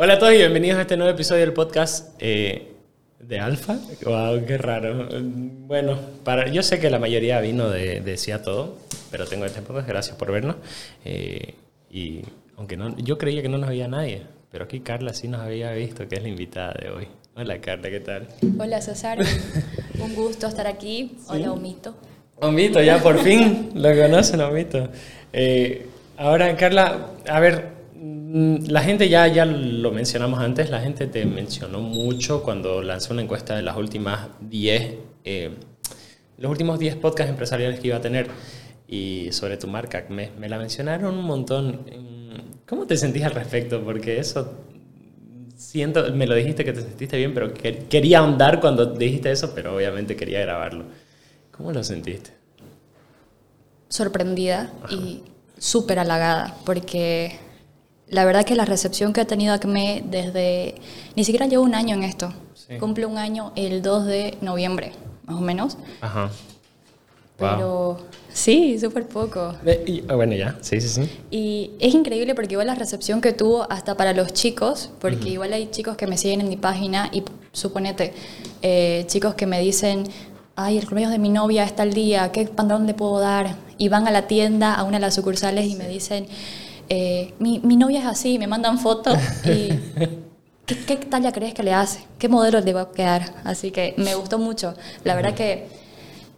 Hola a todos y bienvenidos a este nuevo episodio del podcast eh, de Alfa. Wow, qué raro. Bueno, para, yo sé que la mayoría vino de, de Sí a Todo, pero tengo este podcast, gracias por vernos. Eh, y aunque no, yo creía que no nos había nadie, pero aquí Carla sí nos había visto, que es la invitada de hoy. Hola Carla, ¿qué tal? Hola César, un gusto estar aquí. Hola Omito. Omito, ya por fin lo conocen, Omito. Eh, ahora, Carla, a ver, la gente ya, ya lo mencionamos antes, la gente te mencionó mucho cuando lanzó una encuesta de las últimas 10, eh, los últimos 10 podcasts empresariales que iba a tener y sobre tu marca, me, me la mencionaron un montón. ¿Cómo te sentís al respecto? Porque eso, siento, me lo dijiste que te sentiste bien, pero que, quería ahondar cuando dijiste eso, pero obviamente quería grabarlo. ¿Cómo lo sentiste? Sorprendida y súper halagada, porque la verdad que la recepción que ha tenido ACME desde... Ni siquiera llevo un año en esto. Sí. Cumple un año el 2 de noviembre, más o menos. Ajá. Pero sí, súper poco. Y, ah, bueno, ya, sí, sí, sí. Y es increíble porque igual la recepción que tuvo hasta para los chicos, porque uh -huh. igual hay chicos que me siguen en mi página y suponete, eh, chicos que me dicen, ay, el cumpleaños de mi novia está el día, ¿qué pantalón le puedo dar? Y van a la tienda, a una de las sucursales y me dicen, eh, mi, mi, novia es así, me mandan fotos y ¿qué, ¿qué, talla crees que le hace? ¿Qué modelo le va a quedar? Así que me gustó mucho. La verdad que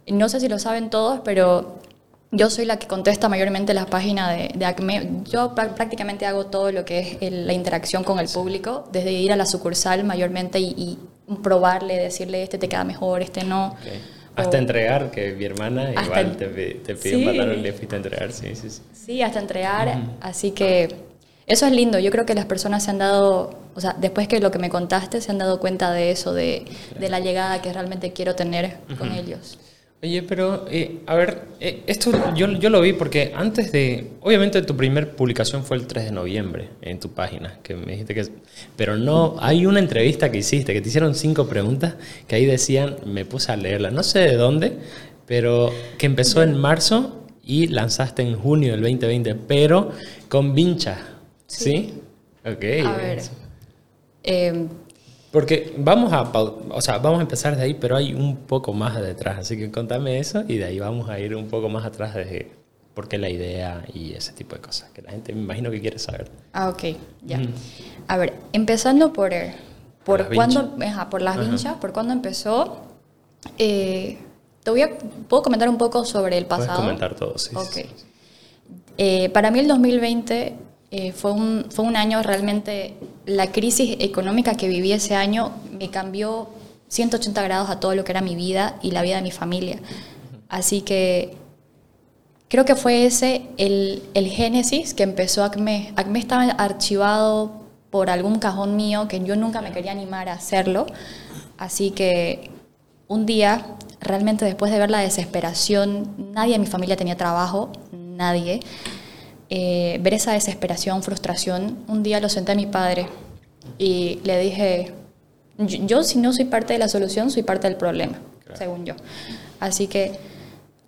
no sé si lo saben todos, pero yo soy la que contesta mayormente las páginas de, de ACME. Yo prácticamente hago todo lo que es el, la interacción con el público, desde ir a la sucursal mayormente y, y probarle, decirle este te queda mejor, este no. Okay. Hasta entregar, que mi hermana igual te, te pide sí. un pantalón y le fuiste a entregar, sí, sí, sí. Sí, hasta entregar, uh -huh. así que eso es lindo. Yo creo que las personas se han dado, o sea, después que lo que me contaste, se han dado cuenta de eso, de, de la llegada que realmente quiero tener uh -huh. con ellos. Oye, pero eh, a ver, eh, esto yo, yo lo vi porque antes de, obviamente tu primer publicación fue el 3 de noviembre en tu página, que me dijiste que, pero no, hay una entrevista que hiciste, que te hicieron cinco preguntas, que ahí decían, me puse a leerla, no sé de dónde, pero que empezó en marzo y lanzaste en junio del 2020, pero con vincha, ¿sí? ¿sí? Ok. A ver, eh, porque vamos a, o sea, vamos a empezar de ahí, pero hay un poco más detrás. Así que contame eso y de ahí vamos a ir un poco más atrás de por qué la idea y ese tipo de cosas que la gente me imagino que quiere saber. Ah, ok, ya. Mm. A ver, empezando por, por, por cuándo, ajá, por las vinchas, por cuándo empezó. Eh, te voy a, ¿Puedo comentar un poco sobre el pasado? Puedes comentar todo, sí. Ok. Sí, sí. Eh, para mí el 2020 eh, fue, un, fue un año realmente, la crisis económica que viví ese año me cambió 180 grados a todo lo que era mi vida y la vida de mi familia. Así que creo que fue ese el, el génesis que empezó ACME. ACME estaba archivado por algún cajón mío que yo nunca me quería animar a hacerlo. Así que un día, realmente después de ver la desesperación, nadie de mi familia tenía trabajo, nadie eh, ver esa desesperación, frustración, un día lo senté a mi padre y le dije, yo, yo, si no soy parte de la solución, soy parte del problema, claro. según yo. Así que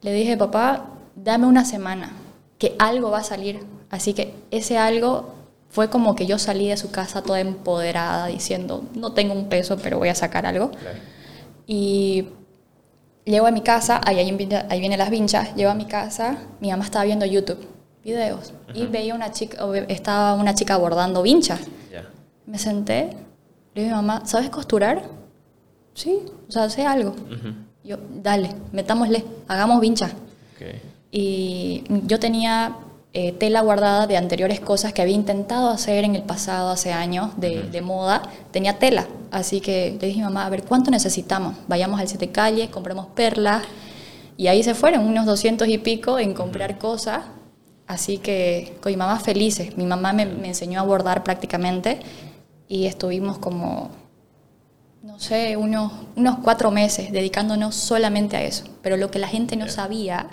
le dije, papá, dame una semana, que algo va a salir. Así que ese algo fue como que yo salí de su casa toda empoderada, diciendo, no tengo un peso, pero voy a sacar algo. Claro. Y llego a mi casa, ahí, ahí vienen las vinchas, llego a mi casa, mi mamá estaba viendo YouTube videos uh -huh. y veía una chica, estaba una chica bordando vinchas. Yeah. Me senté, le dije a mi mamá, ¿sabes costurar? Sí, o sea, sé algo. Uh -huh. Yo, dale, metámosle, hagamos vinchas. Okay. Y yo tenía eh, tela guardada de anteriores cosas que había intentado hacer en el pasado, hace años, de, uh -huh. de, moda. Tenía tela, así que le dije a mi mamá, a ver, ¿cuánto necesitamos? Vayamos al siete calle, compremos perlas. Y ahí se fueron unos 200 y pico en comprar cosas Así que con mi mamá felices. Mi mamá me, me, enseñó a bordar prácticamente y estuvimos como, no sé, unos, unos cuatro meses dedicándonos solamente a eso. Pero lo que la gente no sabía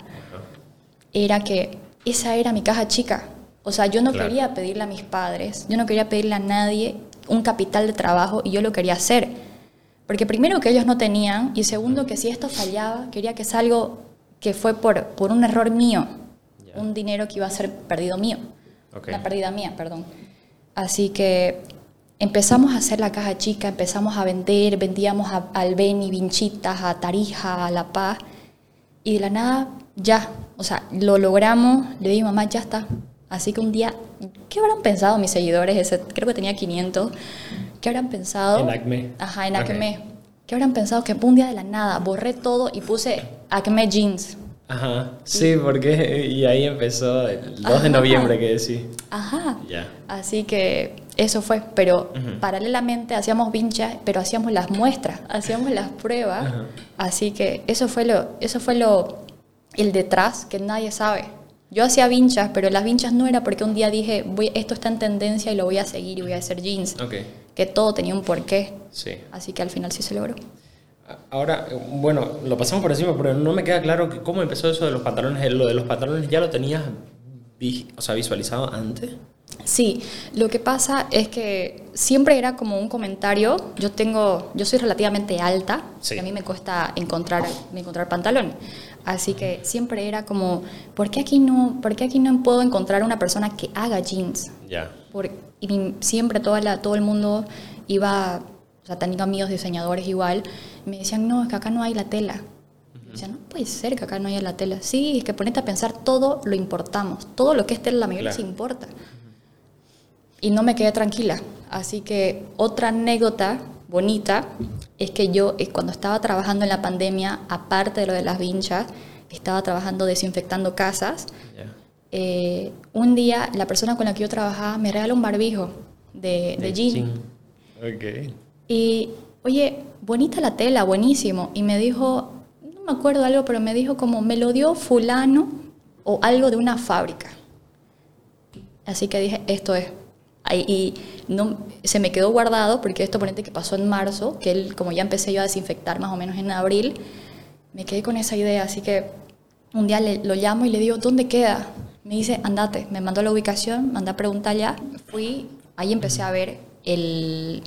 era que esa era mi caja chica. O sea, yo no claro. quería pedirle a mis padres, yo no quería pedirle a nadie un capital de trabajo y yo lo quería hacer. Porque primero que ellos no tenían y segundo que si esto fallaba, quería que es algo que fue por, por un error mío un dinero que iba a ser perdido mío. Okay. Una pérdida mía, perdón. Así que empezamos a hacer la caja chica, empezamos a vender, vendíamos a, al Beni, Vinchitas, a Tarija, a La Paz, y de la nada, ya, o sea, lo logramos, le dije, mamá, ya está. Así que un día, ¿qué habrán pensado mis seguidores? Ese, creo que tenía 500. ¿Qué habrán pensado? En Acme. Ajá, en Acme. ¿Qué habrán pensado? Que un día de la nada borré todo y puse Acme Jeans. Ajá, sí, porque y ahí empezó el 2 de noviembre que decís. Ajá. Ya. Así que eso fue, pero paralelamente hacíamos vinchas, pero hacíamos las muestras, hacíamos las pruebas. Así que eso fue lo eso fue lo el detrás que nadie sabe. Yo hacía vinchas, pero las vinchas no era porque un día dije, voy, esto está en tendencia y lo voy a seguir y voy a hacer jeans. Ok, Que todo tenía un porqué. sí. Así que al final sí se logró. Ahora, bueno, lo pasamos por encima, pero no me queda claro que cómo empezó eso de los pantalones. ¿Lo de los pantalones ya lo tenías o sea, visualizado antes? Sí, lo que pasa es que siempre era como un comentario. Yo tengo, yo soy relativamente alta, Sí. y a mí me cuesta encontrar, encontrar pantalón. Así que siempre era como, ¿por qué aquí no, por qué aquí no puedo encontrar una persona que haga jeans? Ya. Por- y siempre toda la, todo el mundo iba, o sea, tenía amigos diseñadores igual, me decían, no, es que acá no hay la tela. Y decía, no puede ser que acá no haya la tela. Sí, es que ponete a pensar, todo lo importamos. Todo lo que es tela, la mayoría Claro. se importa. Y no me quedé tranquila. Así que otra anécdota bonita es que yo, eh, cuando estaba trabajando en la pandemia, aparte de lo de las vinchas, estaba trabajando desinfectando casas. Ya. Eh, un día la persona con la que yo trabajaba me regaló un barbijo de, de jean. Ok. Y, oye, bonita la tela, buenísimo. Y me dijo, no me acuerdo algo, pero me dijo como, me lo dio fulano o algo de una fábrica. Así que dije, esto es. Y no, se me quedó guardado porque esto ponente que pasó en marzo, que él, como ya empecé yo a desinfectar más o menos en abril, me quedé con esa idea. Así que un día le- lo llamo y le digo, ¿dónde queda? Me dice, andate. Me mandó la ubicación, mandé a preguntar ya. Fui, ahí empecé a ver el,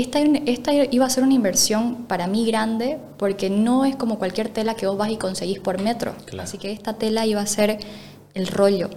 esta, esta iba a ser una inversión para mí grande porque no es como cualquier tela que vos vas y conseguís por metro. Claro. Así que esta tela iba a ser el rollo.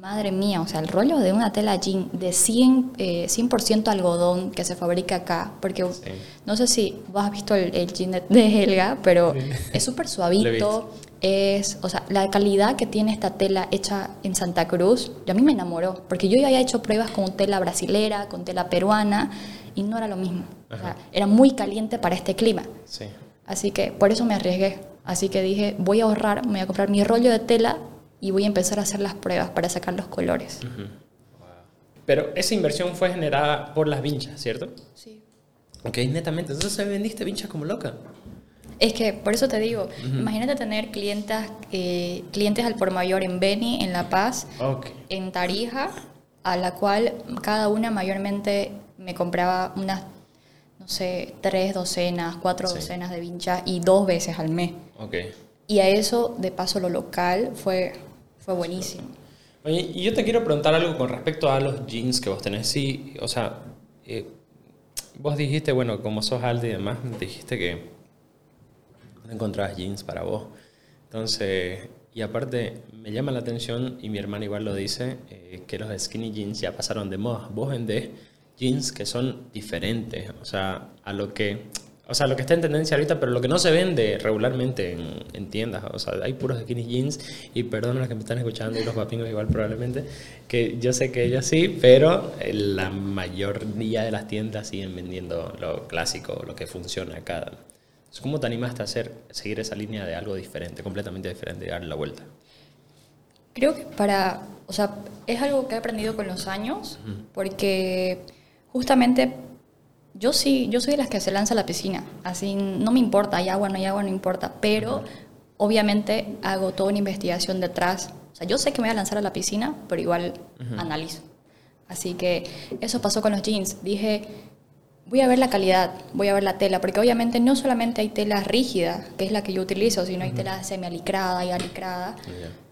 Madre mía, o sea, el rollo de una tela jean de 100, eh, 100% algodón que se fabrica acá. Porque Sí. no sé si vos has visto el, el jean de, de Helga, pero Sí. es súper suavito. Es, o sea, la calidad que tiene esta tela hecha en Santa Cruz, yo a mí me enamoró, porque yo ya había hecho pruebas con tela brasilera, con tela peruana, y no era lo mismo. O sea, Ajá. era muy caliente para este clima. Sí. Así que por eso me arriesgué. Así que dije, voy a ahorrar, me voy a comprar mi rollo de tela y voy a empezar a hacer las pruebas para sacar los colores. Pero esa inversión fue generada por las vinchas, ¿cierto? Sí. Ok, netamente. Entonces vendiste vinchas como loca. Es que, por eso te digo, imagínate tener clientas, eh, clientes al por mayor en Beni, en La Paz, en Tarija, a la cual cada una mayormente me compraba unas, no sé, tres docenas, cuatro Sí. docenas de vinchas y dos veces al mes. Ok. Y a eso, de paso, lo local fue, fue buenísimo. Oye, y yo te quiero preguntar algo con respecto a los jeans que vos tenés. Sí, o sea, eh, vos dijiste, bueno, como sos alta y demás, dijiste que no encontrabas jeans para vos. Entonces, y aparte, me llama la atención, y mi hermana igual lo dice, eh, que los skinny jeans ya pasaron de moda. Vos vendés jeans que son diferentes, o sea, a lo que... O sea, lo que está en tendencia ahorita, pero lo que no se vende regularmente en, en tiendas. O sea, hay puros skinny jeans. Y perdón a los que me están escuchando y los papingos igual probablemente. Que yo sé que ellos sí, pero eh, la mayoría de las tiendas siguen vendiendo lo clásico, lo que funciona. Entonces, ¿Cómo te animaste a hacer, seguir esa línea de algo diferente, completamente diferente, y darle la vuelta? Creo que para, o sea, es algo que he aprendido con los años, porque justamente yo sí, yo soy de las que se lanza a la piscina, así no me importa, hay agua, no hay agua, no importa, pero obviamente hago toda una investigación detrás. O sea, yo sé que me voy a lanzar a la piscina, pero igual analizo. Así que eso pasó con los jeans. Dije, voy a ver la calidad, voy a ver la tela, porque obviamente no solamente hay tela rígida, que es la que yo utilizo, sino hay tela semi-alicrada y alicrada,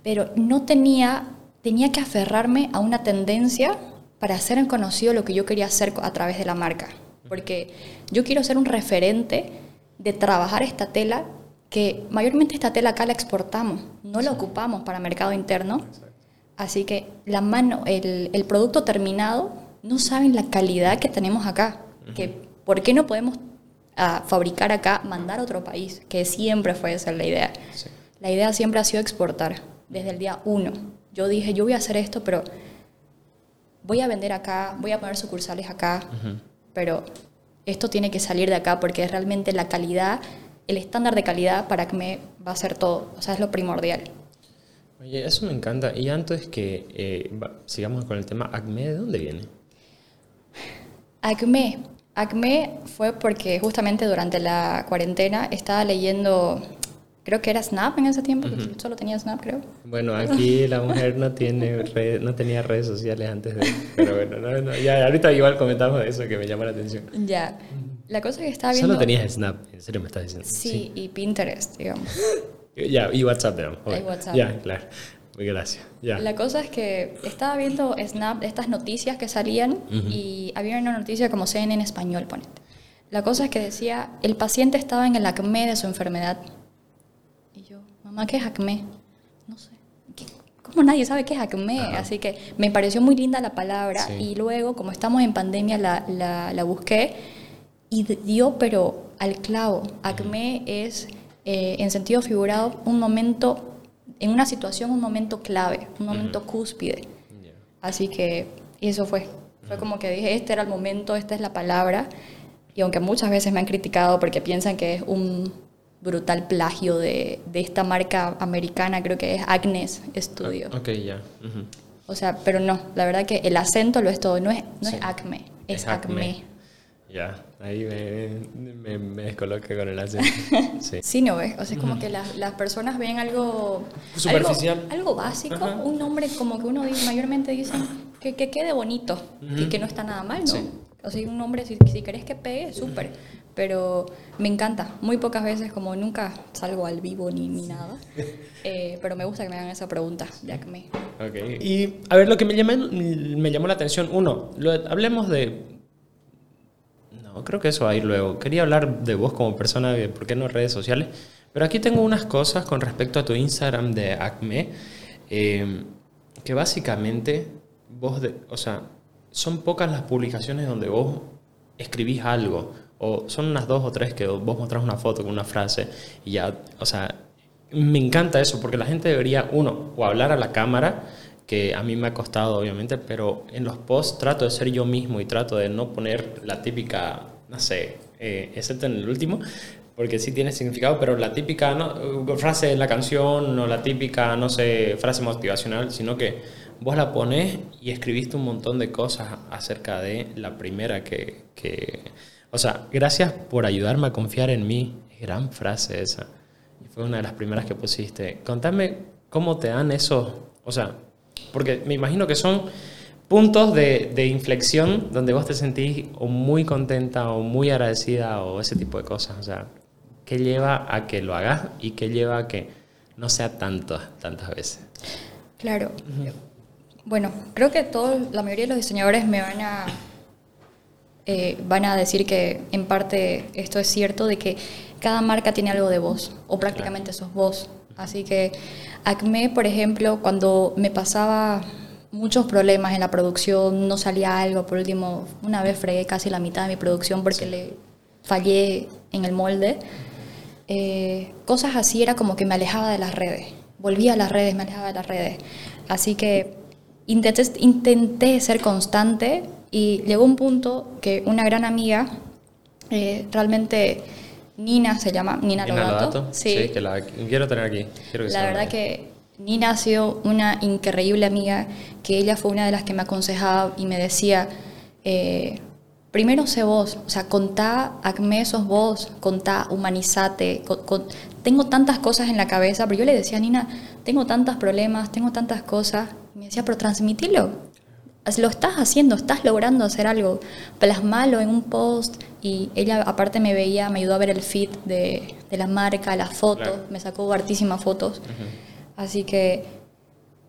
pero no tenía, tenía que aferrarme a una tendencia para hacer conocido lo que yo quería hacer a través de la marca, porque yo quiero ser un referente de trabajar esta tela, que mayormente esta tela acá la exportamos, no la ocupamos para mercado interno, Así que la mano, el, el producto terminado no saben la calidad que tenemos acá. que, ¿Por qué no podemos ah, fabricar acá, mandar a otro país? Que siempre fue esa la idea. La idea siempre ha sido exportar, desde el día uno. Yo dije, yo voy a hacer esto, pero voy a vender acá, voy a poner sucursales acá, pero esto tiene que salir de acá porque realmente la calidad, el estándar de calidad para que me va a ser todo, o sea, es lo primordial. Oye, eso me encanta. Y antes que eh, sigamos con el tema ACME, ¿de dónde viene? ACME. ACME fue porque justamente durante la cuarentena estaba leyendo, creo que era Snap en ese tiempo, solo tenía Snap, creo. Bueno, aquí la mujer no tiene no tenía redes sociales antes de, pero bueno, ya ahorita igual comentamos eso que me llama la atención. Ya. La cosa que estaba viendo. Solo tenías Snap, en serio me estás diciendo. Sí, y Pinterest, digamos. Ya, y WhatsApp, digamos. WhatsApp. Ya, claro. Muy gracias. Ya. La cosa es que estaba viendo Snap, estas noticias que salían, y había una noticia como CNN en español, ponete. La cosa es que decía, el paciente estaba en el acme de su enfermedad. Mamá, ¿qué es acme? No sé. ¿Cómo nadie sabe qué es acme? Así que me pareció muy linda la palabra y luego, como estamos en pandemia, la, la, la busqué y dio, pero al clavo. Acme es eh, en sentido figurado, un momento, en una situación, un momento clave, un momento cúspide. Así que eso fue. Fue como que dije, este era el momento, esta es la palabra. Y aunque muchas veces me han criticado porque piensan que es un brutal plagio de, de esta marca americana, creo que es Agnes Studio. Ah, ok, ya. O sea, pero no, la verdad que el acento lo es todo, no es, no es Acme, es, Acme. Ya, ahí me, me, descoloca con el acento. Sí. sí, no ves. O sea, es como que las, las personas ven algo. Superficial. Algo, básico, un nombre como que uno mayormente dice que, que quede bonito y que no está nada mal, ¿no? O sea, un nombre, si, si querés que pegue, súper. Pero me encanta. Muy pocas veces, como nunca salgo al vivo ni, ni nada. Eh, pero me gusta que me hagan esa pregunta, ya que me. Ok. Y a ver, lo que me llamó, me llamó la atención, uno, lo, hablemos de creo que eso va a ir luego. Quería hablar de vos como persona, de por qué no redes sociales. Pero aquí tengo unas cosas con respecto a tu Instagram de Acme, eh, que básicamente vos, de, o sea, son pocas las publicaciones donde vos escribís algo, o son unas dos o tres que vos mostrás una foto con una frase y ya, o sea, me encanta eso, porque la gente debería, uno, o hablar a la cámara, que a mí me ha costado obviamente, pero en los posts trato de ser yo mismo y trato de no poner la típica, no sé, eh, excepto en el último, porque sí tiene significado, pero la típica ¿no? frase de la canción o la típica, no sé, frase motivacional, sino que vos la pones y escribiste un montón de cosas acerca de la primera que... O sea, gracias por ayudarme a confiar en mí. Gran frase esa. Y fue una de las primeras que pusiste. Contame cómo te dan esos... O sea, porque me imagino que son puntos de, de, inflexión donde vos te sentís o muy contenta o muy agradecida o ese tipo de cosas. O sea, ¿qué lleva a que lo hagas y qué lleva a que no sea tanto, tantas veces? Claro. Bueno, creo que todo, la mayoría de los diseñadores me van a, eh, van a decir que en parte esto es cierto, de que cada marca tiene algo de vos, o prácticamente sos vos. Así que Acme, por ejemplo, cuando me pasaba muchos problemas en la producción, no salía algo, por último, una vez fregué casi la mitad de mi producción porque le fallé en el molde. Eh, cosas así era como que me alejaba de las redes, volvía a las redes, me alejaba de las redes. Así que intenté, intenté ser constante y llegó un punto que una gran amiga eh, realmente Nina se llama, Nina, Nina Sí. que la quiero tener aquí. la verdad que Nina ha sido una increíble amiga, que ella fue una de las que me aconsejaba y me decía, eh, primero sé vos, o sea, contá, acme sos vos, contá, humanizate, tengo tantas cosas en la cabeza, pero yo le decía a Nina, tengo tantos problemas, tengo tantas cosas, me decía, pero transmitilo, lo estás haciendo, estás logrando hacer algo, plasmalo en un post. Y ella aparte me veía, me ayudó a ver el feed de, de la marca, las fotos, me sacó hartísimas fotos, así que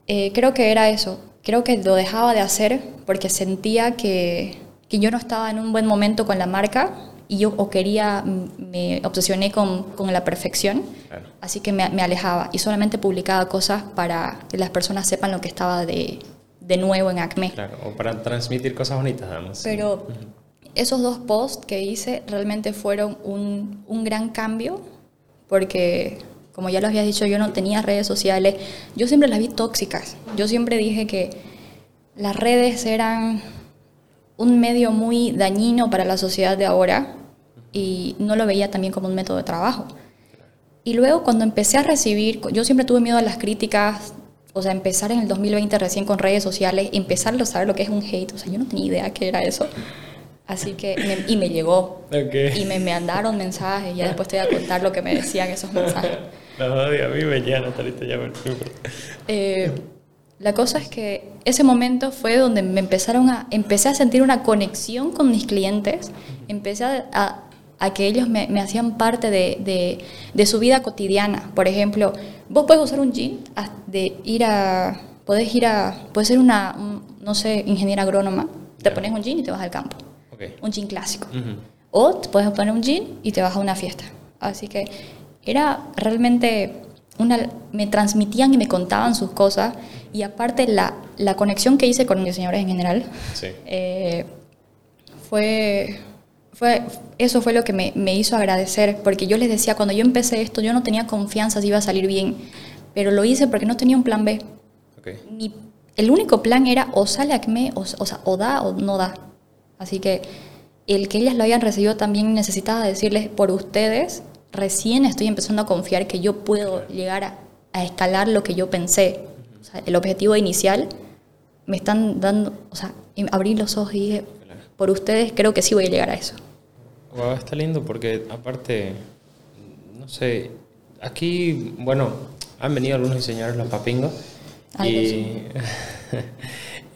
eh, creo que era eso, creo que lo dejaba de hacer porque sentía que, que, yo no estaba en un buen momento con la marca y yo o quería, me obsesioné con, con la perfección, así que me, me alejaba y solamente publicaba cosas para que las personas sepan lo que estaba de de nuevo en Acme. Claro, o para transmitir cosas bonitas, además. Pero esos dos posts que hice realmente fueron un, un gran cambio porque, como ya lo había dicho, yo no tenía redes sociales. Yo siempre las vi tóxicas. Yo siempre dije que las redes eran un medio muy dañino para la sociedad de ahora y no lo veía también como un método de trabajo. Y luego cuando empecé a recibir, yo siempre tuve miedo a las críticas, o sea, empezar en el 2020 recién con redes sociales, empezar a saber lo que es un hate, o sea, yo no tenía idea qué era eso. Así que, y me llegó. Y me, me mandaron mensajes, y ya después te voy a contar lo que me decían esos mensajes. No, a mí me llegan, ya me eh, La cosa es que ese momento fue donde me empezaron a, empecé a sentir una conexión con mis clientes, empecé a, a que ellos me, me hacían parte de, de, de, su vida cotidiana. Por ejemplo, vos puedes usar un jean de ir a, puedes ir a, puedes ser una, no sé, ingeniera agrónoma, te pones un jean y te vas al campo. Un jean clásico. O te puedes poner un jean y te vas a una fiesta. Así que era realmente una, me transmitían y me contaban sus cosas y aparte la, la conexión que hice con los diseñadores en general eh, fue fue, eso fue lo que me, me, hizo agradecer, porque yo les decía, cuando yo empecé esto, yo no tenía confianza si iba a salir bien, pero lo hice porque no tenía un plan B. Okay. el único plan era o sale ACME, o, o, sea, o da o no da. Así que el que ellas lo hayan recibido también necesitaba decirles, por ustedes, recién estoy empezando a confiar que yo puedo llegar a, a escalar lo que yo pensé. O sea, el objetivo inicial me están dando, o sea, abrir los ojos y dije, por ustedes, creo que sí voy a llegar a eso. Está lindo porque aparte, no sé, aquí, bueno, han venido algunos diseñadores los papingos y,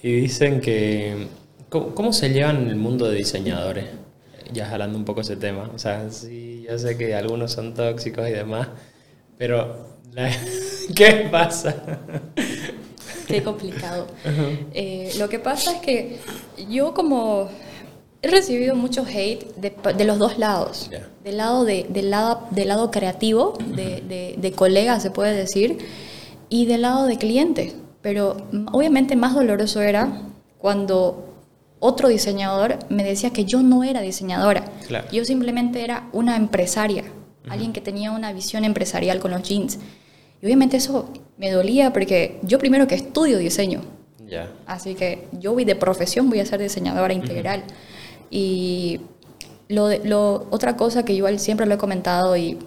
y, dicen que, ¿cómo, se llevan en el mundo de diseñadores? Ya jalando un poco ese tema, o sea, sí, yo sé que algunos son tóxicos y demás, pero ¿qué pasa? Qué complicado. Eh, lo que pasa es que yo como He recibido mucho hate de, los dos lados. Del, lado de, del, lado, del lado creativo, de, de, colegas se puede decir, y del lado de clientes. Pero obviamente más doloroso era cuando otro diseñador me decía que yo no era diseñadora. Yo simplemente era una empresaria, alguien que tenía una visión empresarial con los jeans. Y obviamente eso me dolía porque yo primero que estudio diseño. Así que yo voy de profesión, voy a ser diseñadora integral. Y lo, lo, otra cosa que igual siempre lo he comentado y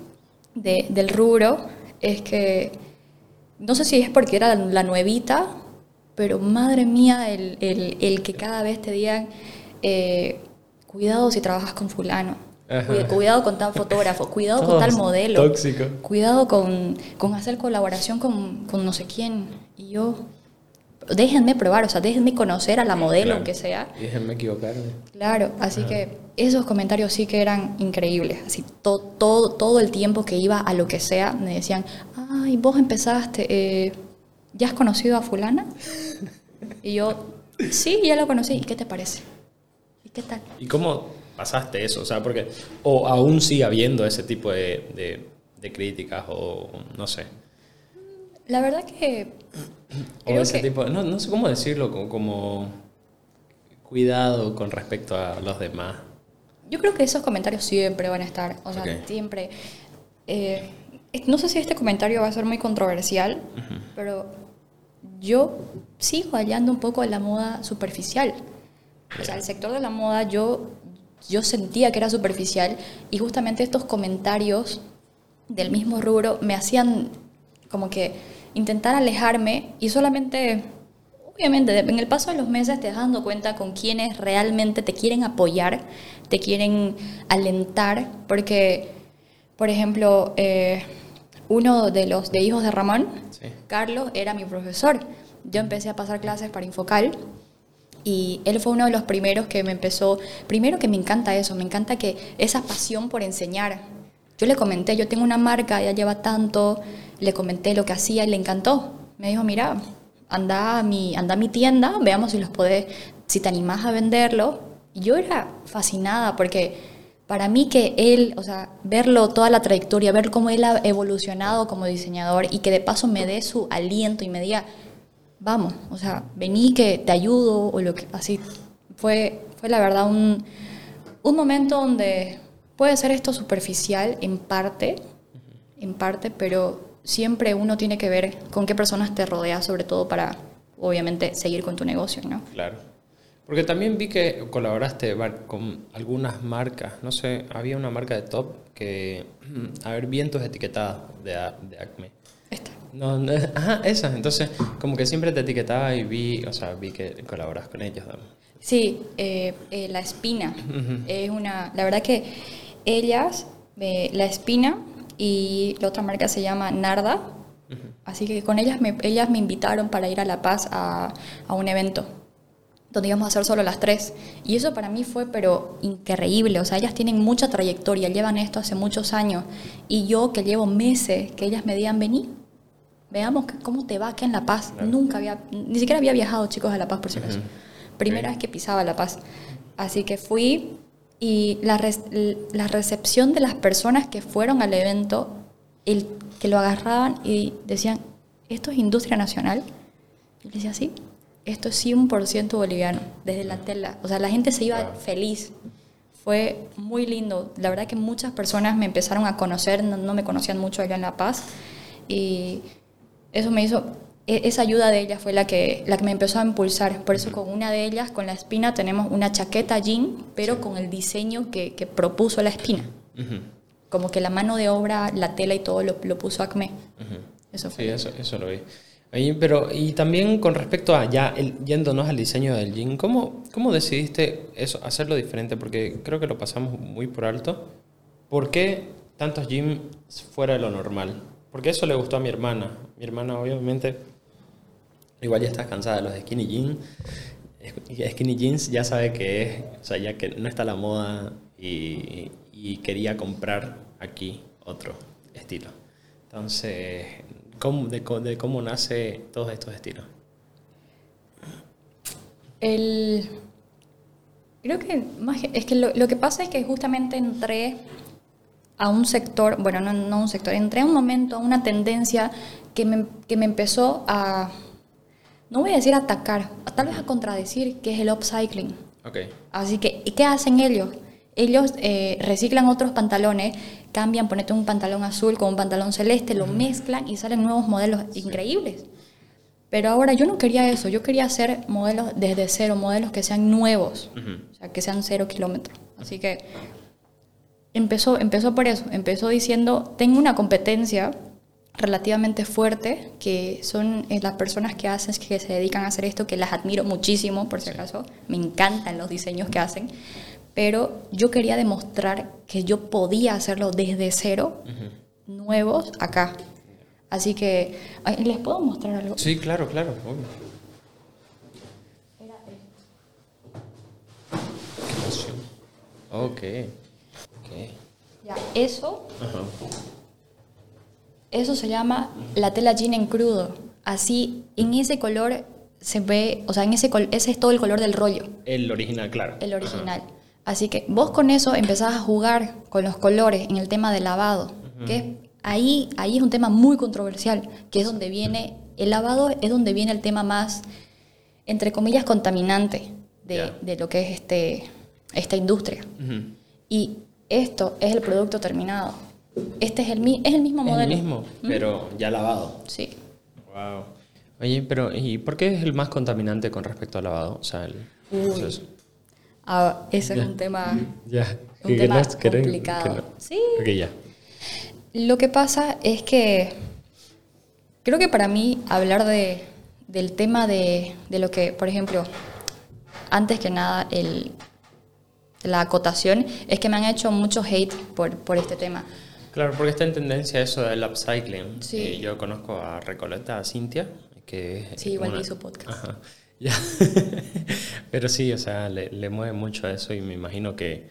del rubro es que no sé si es porque era la nuevita, pero madre mía, el, el, el que cada vez te digan, eh, cuidado si trabajas con fulano, cuidado con tal fotógrafo, cuidado con tal modelo, tóxico. cuidado con, con hacer colaboración con, con, no sé quién. Y yo, déjenme probar, o sea, déjenme conocer a la modelo, aunque sea. déjenme equivocarme. Claro, así que esos comentarios sí que eran increíbles. Así, todo, todo, todo el tiempo que iba a lo que sea, me decían, ay, vos empezaste, eh, ¿ya has conocido a fulana? Y yo, sí, ya lo conocí, ¿y qué te parece? ¿Y qué tal? ¿Y cómo pasaste eso? O sea, porque, o aún sigue habiendo ese tipo de, de críticas, o no sé. La verdad que o ese tipo, no, no, sé cómo decirlo, como, cuidado con respecto a los demás. Yo creo que esos comentarios siempre van a estar, o sea, siempre. Eh, no sé si este comentario va a ser muy controversial, pero yo sigo hallando un poco en la moda superficial. O sea, el sector de la moda yo, yo sentía que era superficial y justamente estos comentarios del mismo rubro me hacían como que intentar alejarme y solamente, obviamente, en el paso de los meses te das dando cuenta con quienes realmente te quieren apoyar, te quieren alentar, porque, por ejemplo, eh, uno de los de hijos de Ramón, Carlos, era mi profesor. Yo empecé a pasar clases para Infocal y él fue uno de los primeros que me empezó, primero que me encanta eso, me encanta que esa pasión por enseñar. Yo le comenté, yo tengo una marca, ya lleva tanto, le comenté lo que hacía y le encantó. Me dijo, mira, anda a mi, anda a mi tienda, veamos si los puedes, si te animas a venderlo. Y yo era fascinada porque para mí que él, o sea, verlo toda la trayectoria, ver cómo él ha evolucionado como diseñador y que de paso me dé su aliento y me diga, vamos, o sea, vení que te ayudo o lo que así. Fue, fue la verdad un, un momento donde puede ser esto superficial en parte, en parte, pero siempre uno tiene que ver con qué personas te rodeas, sobre todo para, obviamente, seguir con tu negocio, ¿no? Claro. Porque también vi que colaboraste con algunas marcas, no sé, había una marca de top que, a ver, vientos etiquetadas de, de Acme. Esta. No, ajá, esa. Entonces, como que siempre te etiquetaba y vi, o sea, vi que colaboras con ellos. Sí, eh, eh, La Espina es una, la verdad que ellas, eh, La Espina y la otra marca se llama Narda, así que con ellas me, ellas me invitaron para ir a La Paz a, a un evento donde íbamos a hacer solo las tres. Y eso para mí fue, pero increíble. O sea, ellas tienen mucha trayectoria, llevan esto hace muchos años. Y yo que llevo meses, que ellas me digan, vení, veamos cómo te va acá en La Paz. Nunca había, ni siquiera había viajado, chicos, a La Paz, por si acaso. Primera vez que pisaba La Paz. Así que fui y la, la recepción de las personas que fueron al evento, el que lo agarraban y decían, ¿esto es industria nacional? Y decía, sí, esto es 100% boliviano, desde la tela. O sea, la gente se iba feliz. Fue muy lindo. La verdad que muchas personas me empezaron a conocer, no, me conocían mucho allá en La Paz. Y eso me hizo, esa ayuda de ella fue la que, la que me empezó a impulsar. Por eso con una de ellas, con la espina, tenemos una chaqueta jean, pero con el diseño que, que propuso la espina. Como que la mano de obra, la tela y todo lo, lo puso Acme. Eso fue. Sí, eso, eso lo vi pero, y también con respecto a ya yéndonos al diseño del jean, ¿cómo, ¿cómo decidiste eso, hacerlo diferente? Porque creo que lo pasamos muy por alto. ¿Por qué tantos jeans fuera de lo normal? Porque eso le gustó a mi hermana. Mi hermana, obviamente, igual ya está cansada de los skinny jeans. Skinny jeans ya sabe que es, o sea, ya que no está la moda y, quería comprar aquí otro estilo. Entonces, cómo, de, cómo nace todos estos estilos? El, creo que es que lo, que pasa es que justamente entré a un sector, bueno, no, no un sector, entré a un momento, a una tendencia que me, que me empezó a, no voy a decir atacar, tal vez a contradecir, que es el upcycling. Okay. Así que, ¿y qué hacen ellos? Ellos eh, reciclan otros pantalones cambian, ponete un pantalón azul con un pantalón celeste, lo mezclan y salen nuevos modelos increíbles. Pero ahora yo no quería eso, yo quería hacer modelos desde cero, modelos que sean nuevos, o sea, que sean cero kilómetros. Así que empezó, empezó por eso, empezó diciendo, tengo una competencia relativamente fuerte, que son eh, las personas que hacen, que se dedican a hacer esto, que las admiro muchísimo, por si acaso, me encantan los diseños que hacen, pero yo quería demostrar que yo podía hacerlo desde cero, nuevos, acá. Así que, ¿les puedo mostrar algo? Sí, claro, claro. Ok. Ya, eso. Eso se llama la tela jean en crudo. Así, en ese color se ve, o sea, en ese, ese es todo el color del rollo. El original, claro. El original. Así que vos con eso empezás a jugar con los colores en el tema del lavado, que ahí, ahí es un tema muy controversial, que es donde viene, el lavado es donde viene el tema más, entre comillas, contaminante de, lo que es este, esta industria. Y esto es el producto terminado. Este es el, es el mismo modelo. El mismo, pero ya lavado. Sí. Wow. Oye, pero ¿y por qué es el más contaminante con respecto al lavado? O sea, el Ah, ese es un tema, un tema complicado. Sí. ya. Lo que pasa es que creo que para mí hablar de, del tema de, de, lo que, por ejemplo, antes que nada, el, la acotación es que me han hecho mucho hate por, por este tema. Claro, porque está en tendencia eso del upcycling. Sí. Eh, yo conozco a Recoleta, a Cintia, que Sí, igual hizo podcast. Ajá. Ya. Pero sí, o sea, le, mueve mucho a eso y me imagino que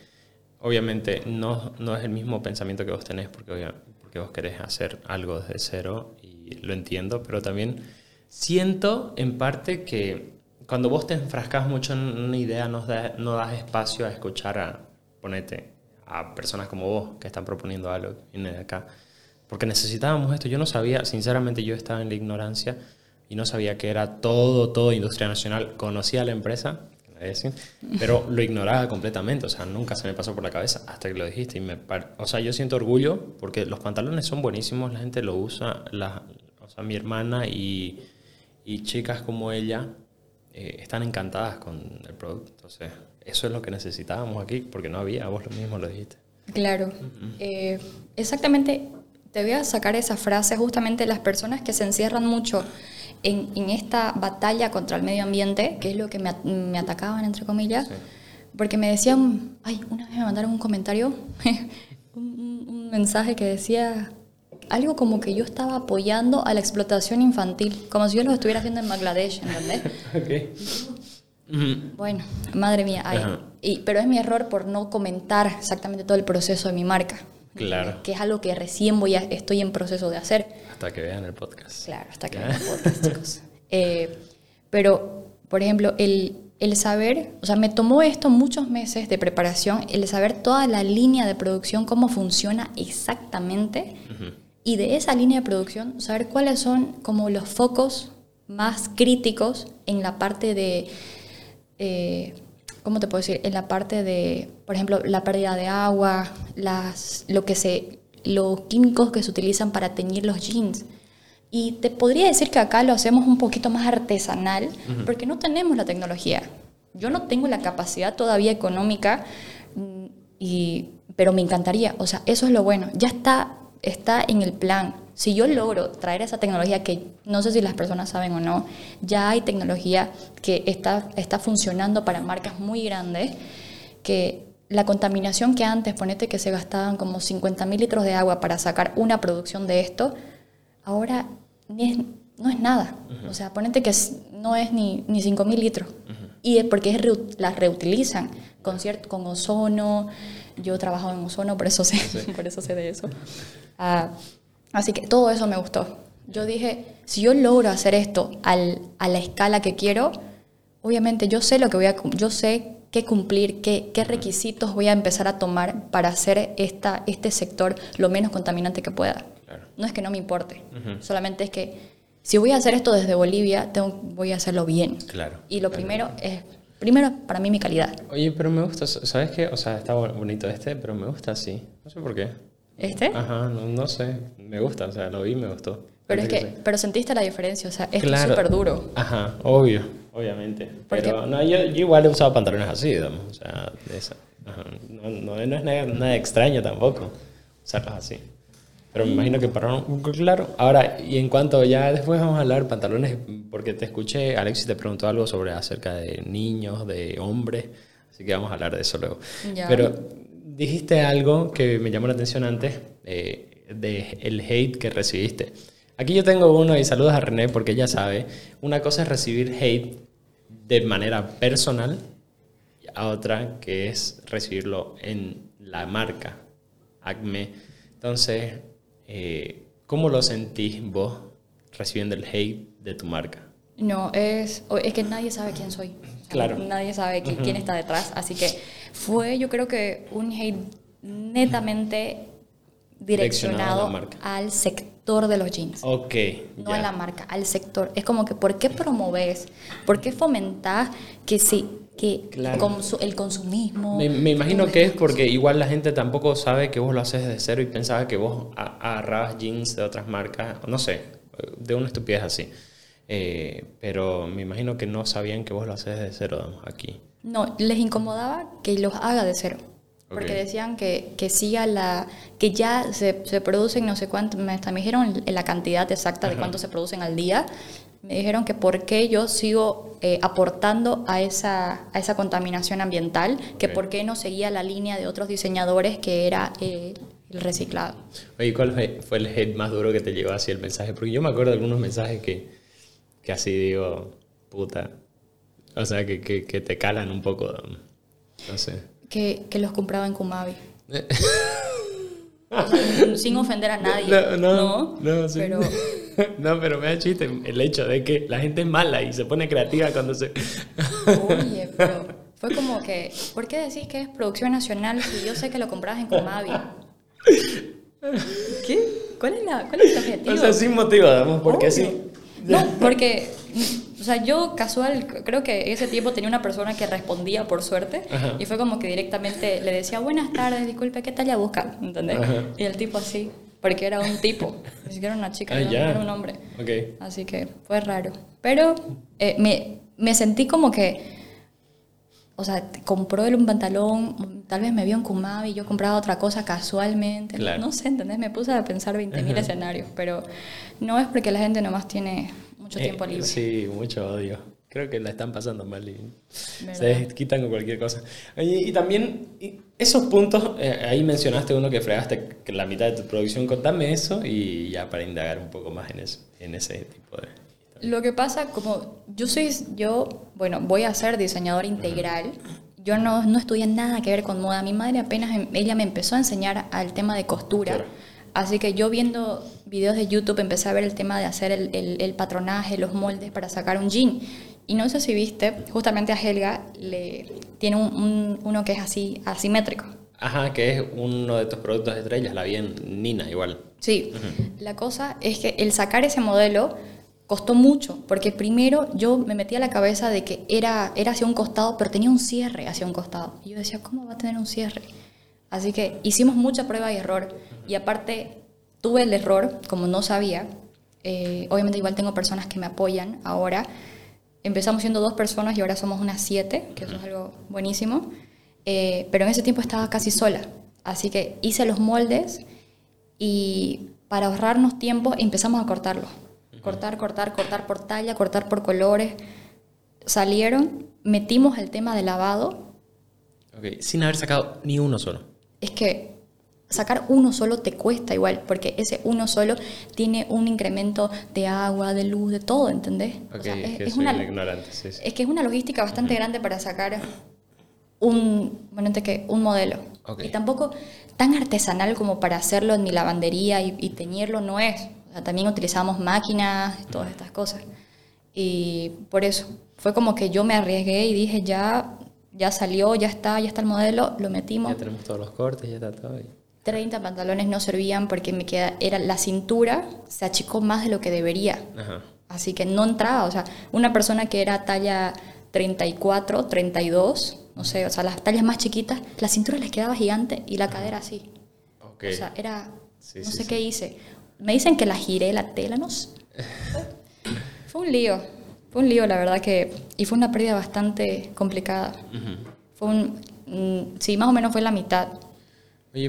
obviamente no, no es el mismo pensamiento que vos tenés porque, porque vos querés hacer algo desde cero y lo entiendo, pero también siento en parte que cuando vos te enfrascas mucho en una idea no, no das espacio a escuchar a, ponete, a personas como vos que están proponiendo algo, de acá. Porque necesitábamos esto. Yo no sabía, sinceramente yo estaba en la ignorancia y no sabía que era todo, todo industria nacional. Conocía la empresa, pero lo ignoraba completamente, o sea, nunca se me pasó por la cabeza hasta que lo dijiste. Y me o sea, yo siento orgullo porque los pantalones son buenísimos, la gente lo usa, la, o sea, mi hermana y, y chicas como ella eh, están encantadas con el producto. Entonces, eso es lo que necesitábamos aquí, porque no había, vos lo mismo lo dijiste. Claro, eh, exactamente, te voy a sacar esa frase, justamente las personas que se encierran mucho en, esta batalla contra el medio ambiente, que es lo que me, atacaban, entre comillas, porque me decían, ay, una vez me mandaron un comentario, un, mensaje que decía algo como que yo estaba apoyando a la explotación infantil, como si yo lo estuviera haciendo en Bangladesh, ¿entendés? okay. Bueno, madre mía, y, pero es mi error por no comentar exactamente todo el proceso de mi marca. Claro. Que es algo que recién voy a, estoy en proceso de hacer. Hasta que vean el podcast. Claro, hasta que vean el podcast, chicos. Eh, pero, por ejemplo, el, el saber, o sea, me tomó esto muchos meses de preparación, el saber toda la línea de producción, cómo funciona exactamente, y de esa línea de producción, saber cuáles son como los focos más críticos en la parte de eh, ¿cómo te puedo decir? En la parte de, por ejemplo, la pérdida de agua, las, lo que se, los químicos que se utilizan para teñir los jeans. Y te podría decir que acá lo hacemos un poquito más artesanal porque no tenemos la tecnología. Yo no tengo la capacidad todavía económica, mm, y, pero me encantaría. O sea, eso es lo bueno. Ya está, está en el plan si yo logro traer esa tecnología que no sé si las personas saben o no, ya hay tecnología que está, está funcionando para marcas muy grandes, que la contaminación que antes, ponete que se gastaban como 50 mil litros de agua para sacar una producción de esto, ahora no es nada. O sea, ponete que no es ni, ni 5 mil litros. Y es porque es las reutilizan con, cierto, con ozono. Yo he trabajado en ozono, por eso sé, por eso sé de eso. Uh, Así que todo eso me gustó. Yo dije, si yo logro hacer esto al, a la escala que quiero, obviamente yo sé lo que voy a yo sé qué cumplir, qué, qué requisitos voy a empezar a tomar para hacer esta, este sector lo menos contaminante que pueda. No es que no me importe, solamente es que si voy a hacer esto desde Bolivia, tengo, voy a hacerlo bien. Claro. Y lo primero es, primero para mí mi calidad. Oye, pero me gusta, ¿sabes qué? O sea, está bonito este, pero me gusta así. No sé por qué. ¿Este? Ajá, no, sé, me gusta, o sea, lo vi y me gustó. Pero es que, pero sentiste la diferencia, o sea, esto es súper duro. Ajá, obvio, obviamente. Pero no, yo, igual he usado pantalones así, digamos, o sea, de esa. No, no, es nada, nada, extraño tampoco usarlos así. Pero me imagino que para un claro. Ahora, y en cuanto ya después vamos a hablar pantalones, porque te escuché, Alexis te preguntó algo sobre acerca de niños, de hombres, así que vamos a hablar de eso luego. Pero dijiste algo que me llamó la atención antes, eh, de el hate que recibiste. Aquí yo tengo uno y saludos a René porque ella sabe, una cosa es recibir hate de manera personal, a otra que es recibirlo en la marca, Acme. Entonces, eh, ¿cómo lo sentís vos recibiendo el hate de tu marca? No, es, es que nadie sabe quién soy. Claro. Nadie sabe quién, está detrás. Así que fue, yo creo que un hate netamente direccionado al sector de los jeans. Ok. No a la marca, al sector. Es como que, ¿por qué promoves? ¿Por qué fomentás que sí? Que el consumismo. Me, imagino que es porque igual la gente tampoco sabe que vos lo haces de cero y pensaba que vos agarrabas jeans de otras marcas, no sé, de una estupidez así. Eh, pero me imagino que no sabían que vos lo haces de cero aquí. No, les incomodaba que los haga de cero. Porque decían que, que siga la. que ya se, se producen no sé cuánto. Me, me dijeron la cantidad exacta de cuánto se producen al día. Me dijeron que por qué yo sigo eh, aportando a esa, a esa contaminación ambiental, que por qué no seguía la línea de otros diseñadores que era eh, el reciclado. Oye, ¿cuál fue, el hate más duro que te llegó así el mensaje? Porque yo me acuerdo de algunos mensajes que que así digo, puta. O sea, que, que, que te calan un poco, no sé. Que, que los compraba en Kumabi. sin ofender a nadie. No, no, no, sí. pero... no, pero me da chiste el hecho de que la gente es mala y se pone creativa cuando se... Oye, pero fue como que, ¿por qué decís que es producción nacional si yo sé que lo comprabas en Kumabi? ¿Qué? ¿Cuál es, la, cuál es el objetivo? O sea, sin motivo, digamos, porque sí No, porque, sea, yo casual, creo que ese tiempo tenía una persona que respondía por suerte y fue como que directamente le decía, buenas tardes, disculpe, ¿qué talla busca? ¿Entendés? Y el tipo así, porque era un tipo, ni siquiera una chica, Ah, era, ya. era un hombre. Ok. Así que fue raro. Pero eh, me, me sentí como que, o sea, compró él un pantalón, tal vez me vio en Kumabi y yo compraba otra cosa casualmente. Claro. No sé, ¿entendés? Me puse a pensar 20.000 escenarios, pero no es porque la gente nomás tiene mucho tiempo Eh, libre. Sí, mucho odio. Creo que la están pasando mal y ¿Verdad? se desquitan con cualquier cosa. Oye, y también, y esos puntos, eh, ahí mencionaste uno que fregaste la mitad de tu producción, contame eso y ya para indagar un poco más en eso, en ese tipo de... Lo que pasa, como yo soy, yo, bueno, voy a ser diseñadora integral. Yo no, no estudié nada que ver con moda. Mi madre apenas, em- ella me empezó a enseñar al tema de costura. Claro. Así que yo viendo videos de YouTube empecé a ver el tema de hacer el, el- el patronaje, los moldes para sacar un jean. Y no sé si viste, justamente a Helga le tiene un, un- uno que es así, asimétrico. Ajá, que es uno de tus productos estrellas, la vi en Nina igual. Sí, la cosa es que el sacar ese modelo costó mucho, porque primero yo me metí a la cabeza de que era, era hacia un costado, pero tenía un cierre hacia un costado. Y yo decía, ¿cómo va a tener un cierre? Así que hicimos mucha prueba y error. Y aparte, tuve el error, como no sabía. eh, obviamente igual tengo personas que me apoyan ahora. Empezamos siendo dos personas y ahora somos unas siete, que eso es algo buenísimo. Eh, pero en ese tiempo estaba casi sola. Así que hice los moldes y para ahorrarnos tiempo empezamos a cortarlo. Cortar, cortar, cortar por talla, cortar por colores. Salieron, metimos el tema de lavado. Ok, sin haber sacado ni uno solo. Es que sacar uno solo te cuesta igual, porque ese uno solo tiene un incremento de agua, de luz, de todo, ¿entendés? Ok, O sea, es, es, que es una, un ignorante, sí, sí. es que es una logística bastante grande para sacar un, bueno, ¿de qué? un modelo. Y tampoco tan artesanal como para hacerlo en mi lavandería y, y teñirlo no es. O sea, también utilizamos máquinas, todas estas cosas. Y por eso, fue como que yo me arriesgué y dije, ya, ya salió, ya está, ya está el modelo, lo metimos. Ya tenemos todos los cortes, ya está todo. 30 pantalones no servían porque me queda, era la cintura se achicó más de lo que debería. Ajá. Así que no entraba, o sea, una persona que era talla 34, 32, no sé, o sea, las tallas más chiquitas, la cintura les quedaba gigante y la cadera así. Ok. O sea, era, Sí, no sí, sé sí. qué hice. Me dicen que la giré la tela, no sé. Fue un lío, fue un lío, la verdad que, y fue una pérdida bastante complicada. Fue un, mm, sí, más o menos fue la mitad.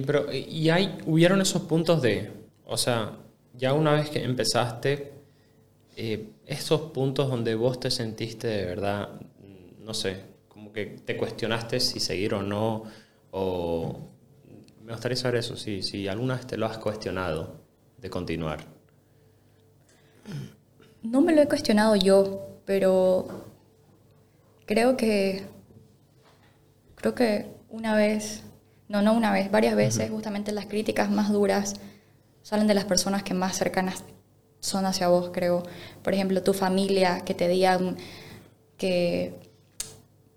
Pero ¿y hay, hubieron esos puntos de, o sea, ya una vez que empezaste, eh, esos puntos donde vos te sentiste de verdad, mm, no sé, como que te cuestionaste si seguir o no, o me gustaría saber eso, si, si alguna vez te lo has cuestionado de continuar. No me lo he cuestionado yo, pero creo que creo que una vez, no, no una vez, varias veces, justamente las críticas más duras salen de las personas que más cercanas son hacia vos, creo. Por ejemplo, tu familia, que te digan que,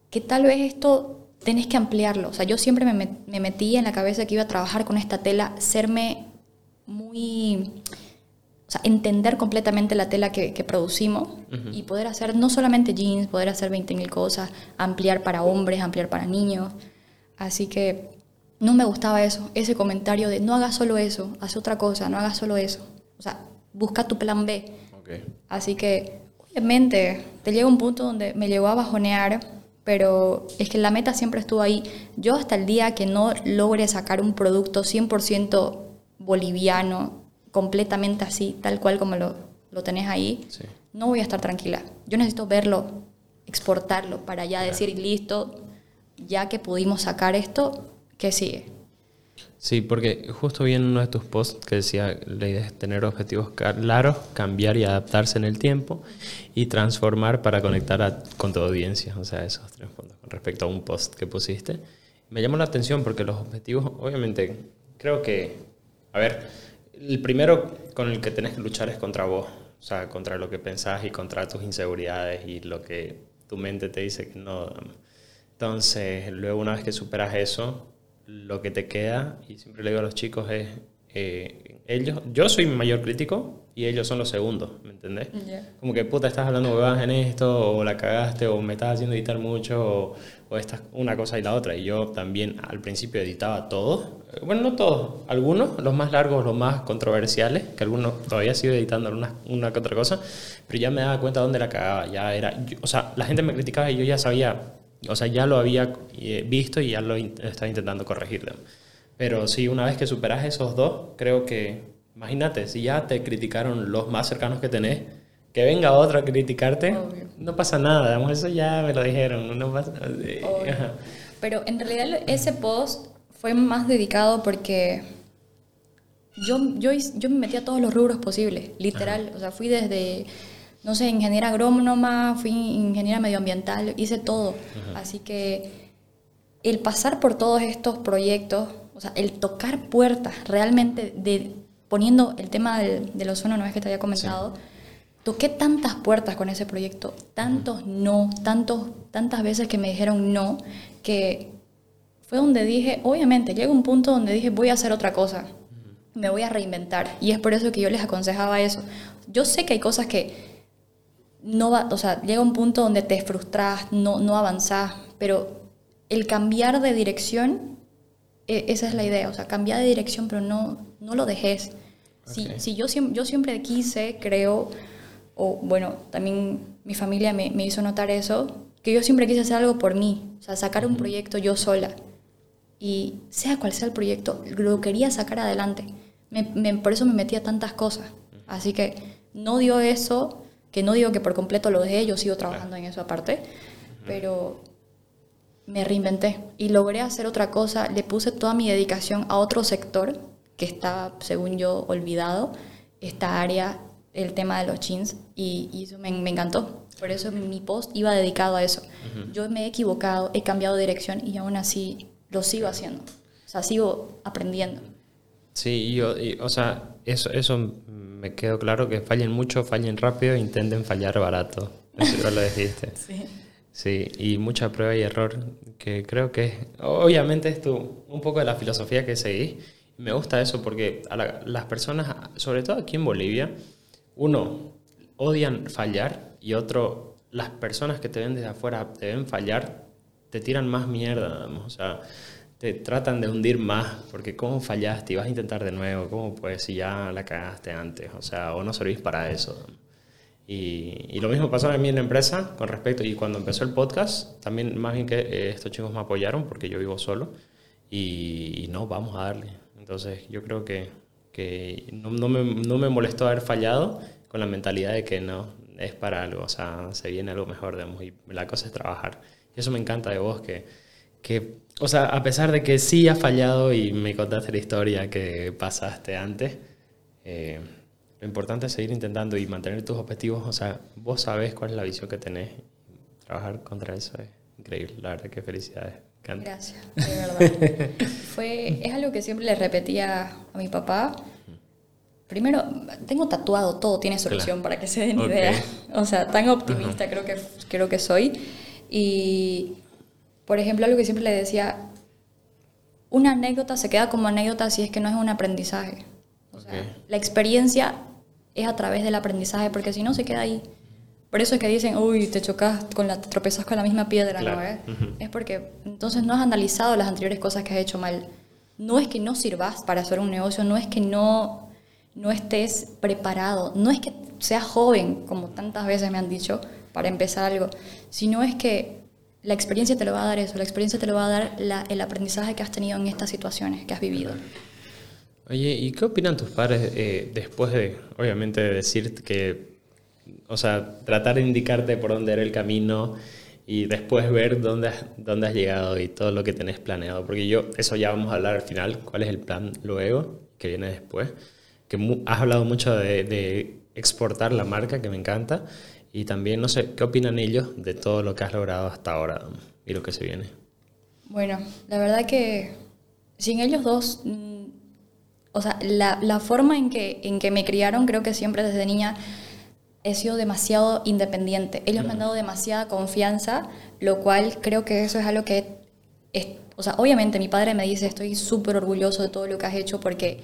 que tal vez esto tenés que ampliarlo. O sea, yo siempre me, me metí en la cabeza que iba a trabajar con esta tela, serme muy o sea, entender completamente la tela que, que producimos y poder hacer no solamente jeans, poder hacer 20.000 cosas, ampliar para hombres, ampliar para niños. Así que no me gustaba eso, ese comentario de no hagas solo eso, haz otra cosa, no hagas solo eso. O sea, busca tu plan B. Así que, obviamente, te llega un punto donde me llegó a bajonear, pero es que la meta siempre estuvo ahí. Yo hasta el día que no logre sacar un producto 100% boliviano, completamente así, tal cual como lo, lo tenés ahí, Sí. no voy a estar tranquila. Yo necesito verlo, exportarlo, para ya decir, listo, ya que pudimos sacar esto, ¿qué sigue? Sí, porque justo vi en uno de tus posts que decía la idea es tener objetivos claros, cambiar y adaptarse en el tiempo y transformar para conectar a- con tu audiencia. O sea, esos tres puntos con respecto a un post que pusiste. Me llamó la atención porque los objetivos, obviamente, creo que, a ver, el primero con el que tenés que luchar es contra vos, o sea, contra lo que pensás y contra tus inseguridades y lo que tu mente te dice que no. Entonces, luego una vez que superas eso, lo que te queda, y siempre le digo a los chicos, es, eh, ellos, yo soy mi mayor crítico, y ellos son los segundos, ¿me entendés? Como que puta, estás hablando huevadas en esto, o la cagaste, o me estás haciendo editar mucho, o, o esta, una cosa y la otra. Y yo también al principio editaba todo, bueno, no todos, algunos, los más largos, los más controversiales, que algunos todavía sigo editando una, una que otra cosa, pero ya me daba cuenta dónde la cagaba, ya era, o sea, la gente me criticaba y yo ya sabía, o sea, ya lo había eh, visto y ya lo estaba intentando corregir. Pero sí, una vez que superas esos dos, creo que Imagínate, si ya te criticaron los más cercanos que tenés, que venga otro a criticarte, no pasa nada, eso ya me lo dijeron, no pasa Pero en realidad ese post fue más dedicado porque yo, yo, yo me metí a todos los rubros posibles, literal, o sea, fui desde, no sé, ingeniera agrónoma, fui ingeniera medioambiental, hice todo, así que el pasar por todos estos proyectos, o sea, el tocar puertas realmente de poniendo el tema del, del ozono, no es que te había comentado, toqué tantas puertas con ese proyecto, tantos no, tantos, tantas veces que me dijeron no, que fue donde dije, obviamente, llega un punto donde dije, voy a hacer otra cosa, me voy a reinventar. Y es por eso que yo les aconsejaba eso. Yo sé que hay cosas que no va, o sea, llega un punto donde te frustras, no, no avanzás, pero el cambiar de dirección, e, esa es la idea, o sea, cambiar de dirección, pero no, no lo dejes. Si, yo, yo siempre quise, creo, o bueno, también mi familia me, me, hizo notar eso, que yo siempre quise hacer algo por mí, o sea, sacar un proyecto yo sola. Y sea cual sea el proyecto, lo quería sacar adelante. Me, por eso me metí a tantas cosas. Así que no dio eso, que no digo que por completo lo dejé, yo sigo trabajando en eso aparte, pero me reinventé y logré hacer otra cosa, le puse toda mi dedicación a otro sector que está, según yo, olvidado, esta área, el tema de los jeans, y, eso me, encantó. Por eso mi post iba dedicado a eso. Yo me he equivocado, he cambiado de dirección y aún así lo sigo haciendo. O sea, sigo aprendiendo. Sí, yo, o sea, eso, eso me quedó claro, que fallen mucho, fallen rápido, intenten fallar barato. Eso lo dijiste. sí. Sí, y mucha prueba y error, que creo que obviamente es tu, un poco de la filosofía que seguís me gusta eso porque a las personas, sobre todo aquí en Bolivia, uno, odian fallar y otro, las personas que te ven desde afuera te ven fallar, te tiran más mierda, o sea, te tratan de hundir más porque cómo fallaste y vas a intentar de nuevo, cómo pues si ya la cagaste antes, o sea, o no servís para eso. Y, y, lo mismo pasó a mí en la empresa con respecto, y cuando empezó el podcast, también más bien que eh, estos chicos me apoyaron porque yo vivo solo, y, y no, vamos a darle. Entonces yo creo que, que no, no, me, no, me, molestó haber fallado con la mentalidad de que no, es para algo, o sea, se viene algo mejor, digamos, y la cosa es trabajar. Y eso me encanta de vos, que, que, o sea, a pesar de que sí has fallado y me contaste la historia que pasaste antes, eh, lo importante es seguir intentando y mantener tus objetivos, o sea, vos sabés cuál es la visión que tenés, trabajar contra eso es increíble, la verdad que felicidades. Gracias, de verdad. Fue, es algo que siempre le repetía a mi papá. Primero, tengo tatuado, todo tiene solución para que se den idea. O sea, tan optimista creo, que, creo que soy. Y, por ejemplo, algo que siempre le decía, una anécdota se queda como anécdota si es que no es un aprendizaje. O sea, la experiencia es a través del aprendizaje, porque si no se queda ahí. Por eso es que dicen, uy, te chocas con la, te tropezas con la misma piedra, ¿no? Eh? Es porque entonces no has analizado las anteriores cosas que has hecho mal. No es que no sirvas para hacer un negocio, no es que no, no estés preparado, no es que seas joven, como tantas veces me han dicho, para empezar algo, sino es que la experiencia te lo va a dar eso, la experiencia te lo va a dar el aprendizaje que has tenido en estas situaciones que has vivido. Oye, ¿y qué opinan tus padres eh, después de, obviamente, de decir que o sea, tratar de indicarte por dónde era el camino y después ver dónde has, dónde has llegado y todo lo que tenés planeado. Porque yo, eso ya vamos a hablar al final, cuál es el plan luego, que viene después. Que has hablado mucho de, de, exportar la marca, que me encanta. Y también, no sé, ¿qué opinan ellos de todo lo que has logrado hasta ahora y lo que se viene? Bueno, la verdad que sin ellos dos, mm, o sea, la, la forma en que, en que me criaron, creo que siempre desde niña he sido demasiado independiente. Ellos me han dado demasiada confianza, lo cual creo que eso es algo que... Es, o sea, obviamente mi padre me dice, estoy súper orgulloso de todo lo que has hecho porque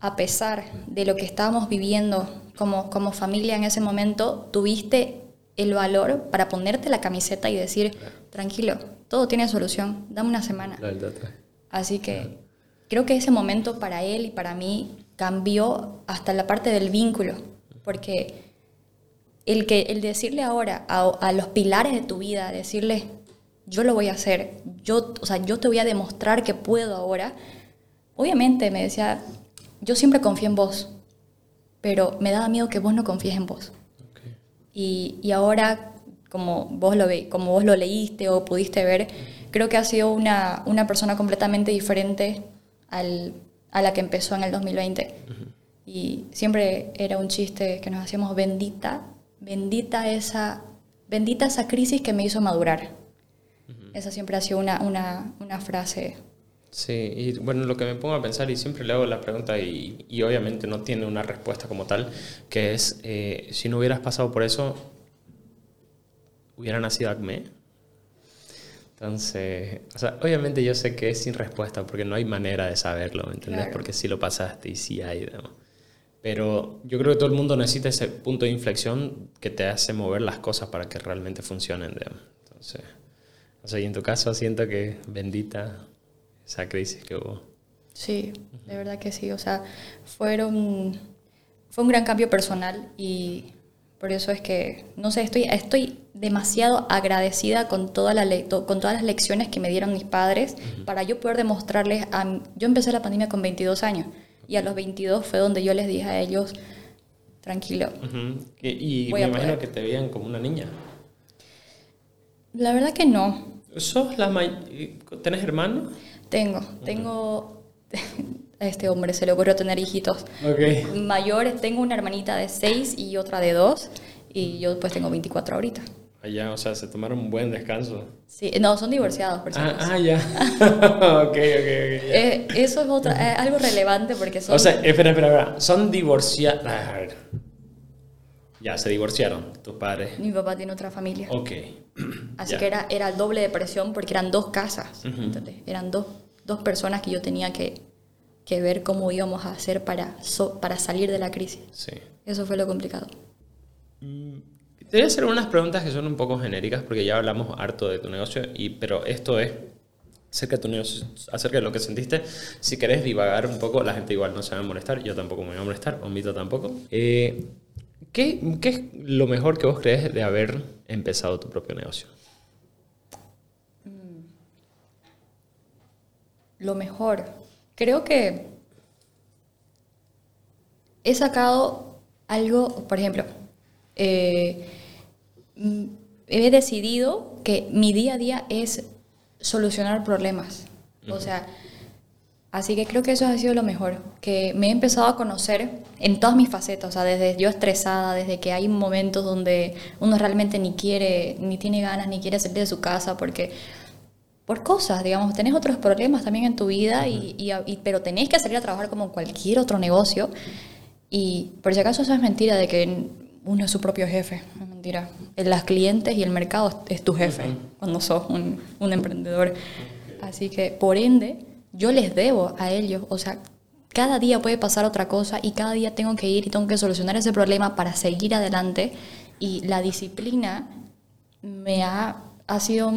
a pesar de lo que estábamos viviendo como, como familia en ese momento, tuviste el valor para ponerte la camiseta y decir, tranquilo, todo tiene solución, dame una semana. Así que creo que ese momento para él y para mí cambió hasta la parte del vínculo, porque el, que, el decirle ahora a, a los pilares de tu vida, decirle, yo lo voy a hacer, yo, o sea, yo te voy a demostrar que puedo ahora, obviamente me decía, yo siempre confío en vos, pero me daba miedo que vos no confíes en vos. Y, y, ahora, como vos, lo ve, como vos lo leíste o pudiste ver, creo que ha sido una, una persona completamente diferente al, a la que empezó en el 2020. Y siempre era un chiste que nos hacíamos bendita, bendita esa, bendita esa crisis que me hizo madurar. Esa siempre ha sido una, una, una frase Sí, y bueno, lo que me pongo a pensar, y siempre le hago la pregunta, y, y obviamente no tiene una respuesta como tal, que es, eh, si no hubieras pasado por eso, ¿hubiera nacido Acme? Entonces, o sea, obviamente yo sé que es sin respuesta, porque no hay manera de saberlo, ¿me entiendes? Porque sí lo pasaste y sí hay, Pero yo creo que todo el mundo necesita ese punto de inflexión que te hace mover las cosas para que realmente funcionen, digamos. Entonces, o sea, y en tu caso siento que bendita esa crisis que hubo. Sí, de verdad que sí. O sea, fueron, fue un gran cambio personal y por eso es que, no sé, estoy, estoy demasiado agradecida con, toda la con todas las lecciones que me dieron mis padres para yo poder demostrarles a... Yo empecé la pandemia con 22 años y a los 22 fue donde yo les dije a ellos, tranquilo. Y, me imagino que te veían como una niña. La verdad que no. ¿Sos la ¿Tenés hermanos? Tengo, tengo, a este hombre se le ocurrió tener hijitos mayores, tengo una hermanita de 6 y otra de 2 y yo pues tengo 24 ahorita. Allá, o sea, se tomaron un buen descanso. Sí, no, son divorciados, por Ah, ah ya. ok, ok, ok. Eh, eso es otra, algo relevante porque son... O sea, espera, espera, espera. Son divorciados... Ah, ya, se divorciaron tus padres. Mi papá tiene otra familia. Ok. Así que era, era el doble de presión porque eran dos casas. eran dos, dos, personas que yo tenía que, que, ver cómo íbamos a hacer para, para salir de la crisis. Sí. Eso fue lo complicado. Mm, te voy a hacer unas preguntas que son un poco genéricas porque ya hablamos harto de tu negocio, y, pero esto es acerca de tu negocio, acerca de lo que sentiste. Si querés divagar un poco, la gente igual no se va a molestar, yo tampoco me voy a molestar, Omito tampoco. Eh, ¿Qué, es lo mejor que vos crees de haber empezado tu propio negocio? Lo mejor. Creo que he sacado algo, por ejemplo, eh, mm, he decidido que mi día a día es solucionar problemas. O sea, Así que creo que eso ha sido lo mejor, que me he empezado a conocer en todas mis facetas, o sea, desde yo estresada, desde que hay momentos donde uno realmente ni quiere, ni tiene ganas, ni quiere salir de su casa, porque por cosas, digamos, tenés otros problemas también en tu vida, y, pero tenés que salir a trabajar como cualquier otro negocio, y por si acaso eso es mentira de que uno es su propio jefe, es mentira. Las clientes y el mercado es tu jefe cuando sos un, un emprendedor. Así que, por ende, yo les debo a ellos, o sea, cada día puede pasar otra cosa y cada día tengo que ir y tengo que solucionar ese problema para seguir adelante y la disciplina me ha, ha sido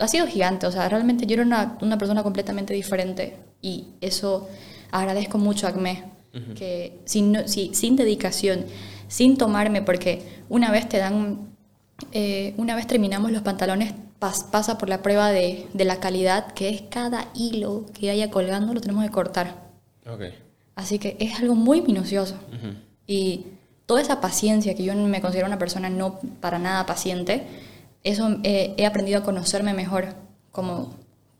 ha sido gigante, o sea, realmente yo era una, una persona completamente diferente y eso agradezco mucho a ACME, que sin, sin dedicación, sin tomarme, porque una vez te dan, eh, una vez terminamos los pantalones pasa por la prueba de, de, la calidad, que es cada hilo que haya colgando lo tenemos que cortar. Okay. Así que es algo muy minucioso. Y toda esa paciencia, que yo me considero una persona no para nada paciente, eso eh, he aprendido a conocerme mejor como,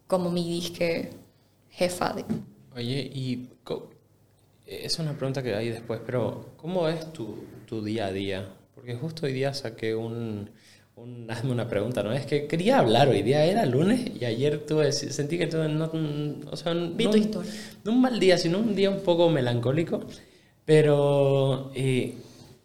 como mi disque jefa. De... Oye, y es una pregunta que hay después, pero ¿cómo es tu, tu día a día? Porque justo hoy día saqué un hazme una pregunta, ¿no? Es que quería hablar hoy día, era lunes y ayer tuve, sentí que tuve, no, o sea, no, no, un mal día, sino un día un poco melancólico, pero, eh,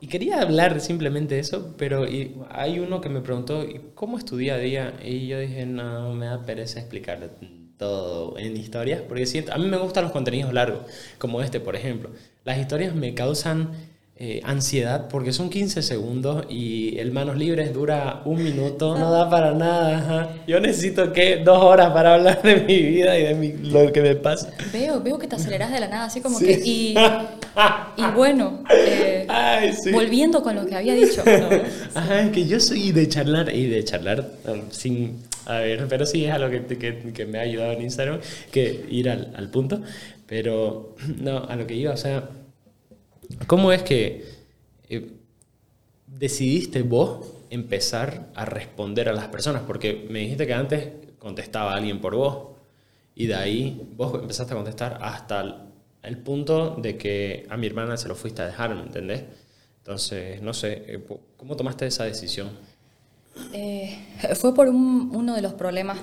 y quería hablar simplemente de eso, pero y hay uno que me preguntó, ¿cómo es tu día a día? Y yo dije, no, me da pereza explicarle todo en historias, porque siento, a mí me gustan los contenidos largos, como este, por ejemplo. Las historias me causan eh, ansiedad porque son 15 segundos y el manos libres dura un minuto, no da para nada. Yo necesito que dos horas para hablar de mi vida y de mi, lo que me pasa. Veo, veo que te aceleras de la nada, así como que... Y, y bueno, eh, volviendo con lo que había dicho. Ajá, que yo soy de charlar y de charlar um, sin... A ver, pero sí es algo que, que, que me ha ayudado en Instagram, que ir al, al punto. Pero no, a lo que iba, o sea ¿Cómo es que eh, decidiste vos empezar a responder a las personas? Porque me dijiste que antes contestaba alguien por vos y de ahí vos empezaste a contestar hasta el, punto de que a mi hermana se lo fuiste a dejar, ¿me entendés? Entonces, no sé, eh, ¿cómo tomaste esa decisión? Eh, fue por uno de los problemas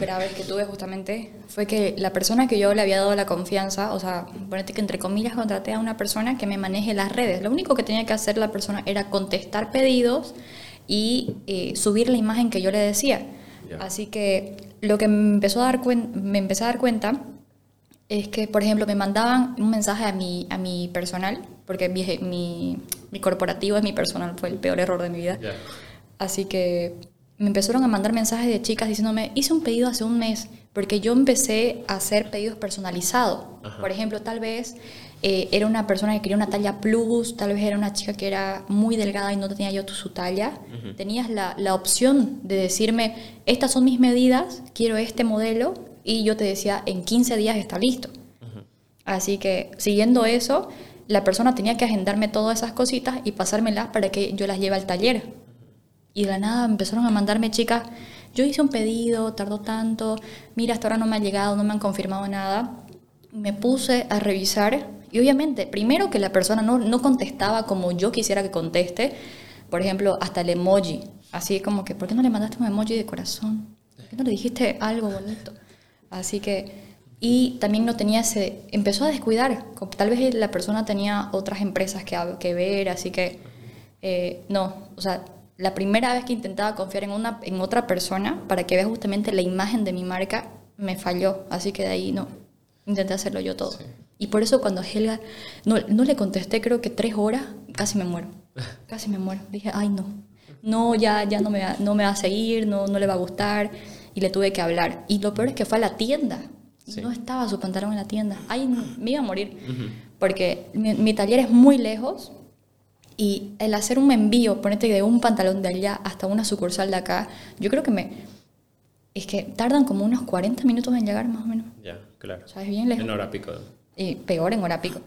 graves que tuve justamente, fue que la persona que yo le había dado la confianza, o sea, ponete que entre comillas contraté a una persona que me maneje las redes. Lo único que tenía que hacer la persona era contestar pedidos y eh, subir la imagen que yo le decía. Así que lo que me empezó a dar me empecé a dar cuenta es que, por ejemplo, me mandaban un mensaje a mi, a mi personal, porque mi, mi, mi corporativo es mi personal, fue el peor error de mi vida. Así que me empezaron a mandar mensajes de chicas diciéndome, hice un pedido hace un mes, porque yo empecé a hacer pedidos personalizados. Por ejemplo, tal vez eh, era una persona que quería una talla plus, tal vez era una chica que era muy delgada y no tenía yo su talla. Tenías la, la, opción de decirme, estas son mis medidas, quiero este modelo, y yo te decía, en 15 días está listo. Así que siguiendo eso, la persona tenía que agendarme todas esas cositas y pasármelas para que yo las lleve al taller. Y de la nada empezaron a mandarme chicas, yo hice un pedido, tardó tanto, mira, hasta ahora no me ha llegado, no me han confirmado nada. Me puse a revisar y obviamente, primero que la persona no, no contestaba como yo quisiera que conteste, por ejemplo, hasta el emoji, así como que, ¿por qué no le mandaste un emoji de corazón? ¿Por qué no le dijiste algo bonito? Así que, y también no tenía ese, empezó a descuidar, tal vez la persona tenía otras empresas que, que ver, así que, eh, no, o sea, la primera vez que intentaba confiar en, una, en otra persona para que vea justamente la imagen de mi marca, me falló. Así que de ahí no, intenté hacerlo yo todo. Y por eso cuando Helga, no, no, le contesté creo que tres horas, casi me muero. Casi me muero. Dije, ay no, no, ya, ya no, me va, no me va a seguir, no, no le va a gustar. Y le tuve que hablar. Y lo peor es que fue a la tienda. Y no estaba su pantalón en la tienda. Ay, me iba a morir. Porque mi, mi taller es muy lejos y el hacer un envío, ponete de un pantalón de allá hasta una sucursal de acá, yo creo que me... Es que tardan como unos 40 minutos en llegar más o menos. Ya, claro. ¿Sabes? Bien lejos. En hora pico. Y peor en hora pico.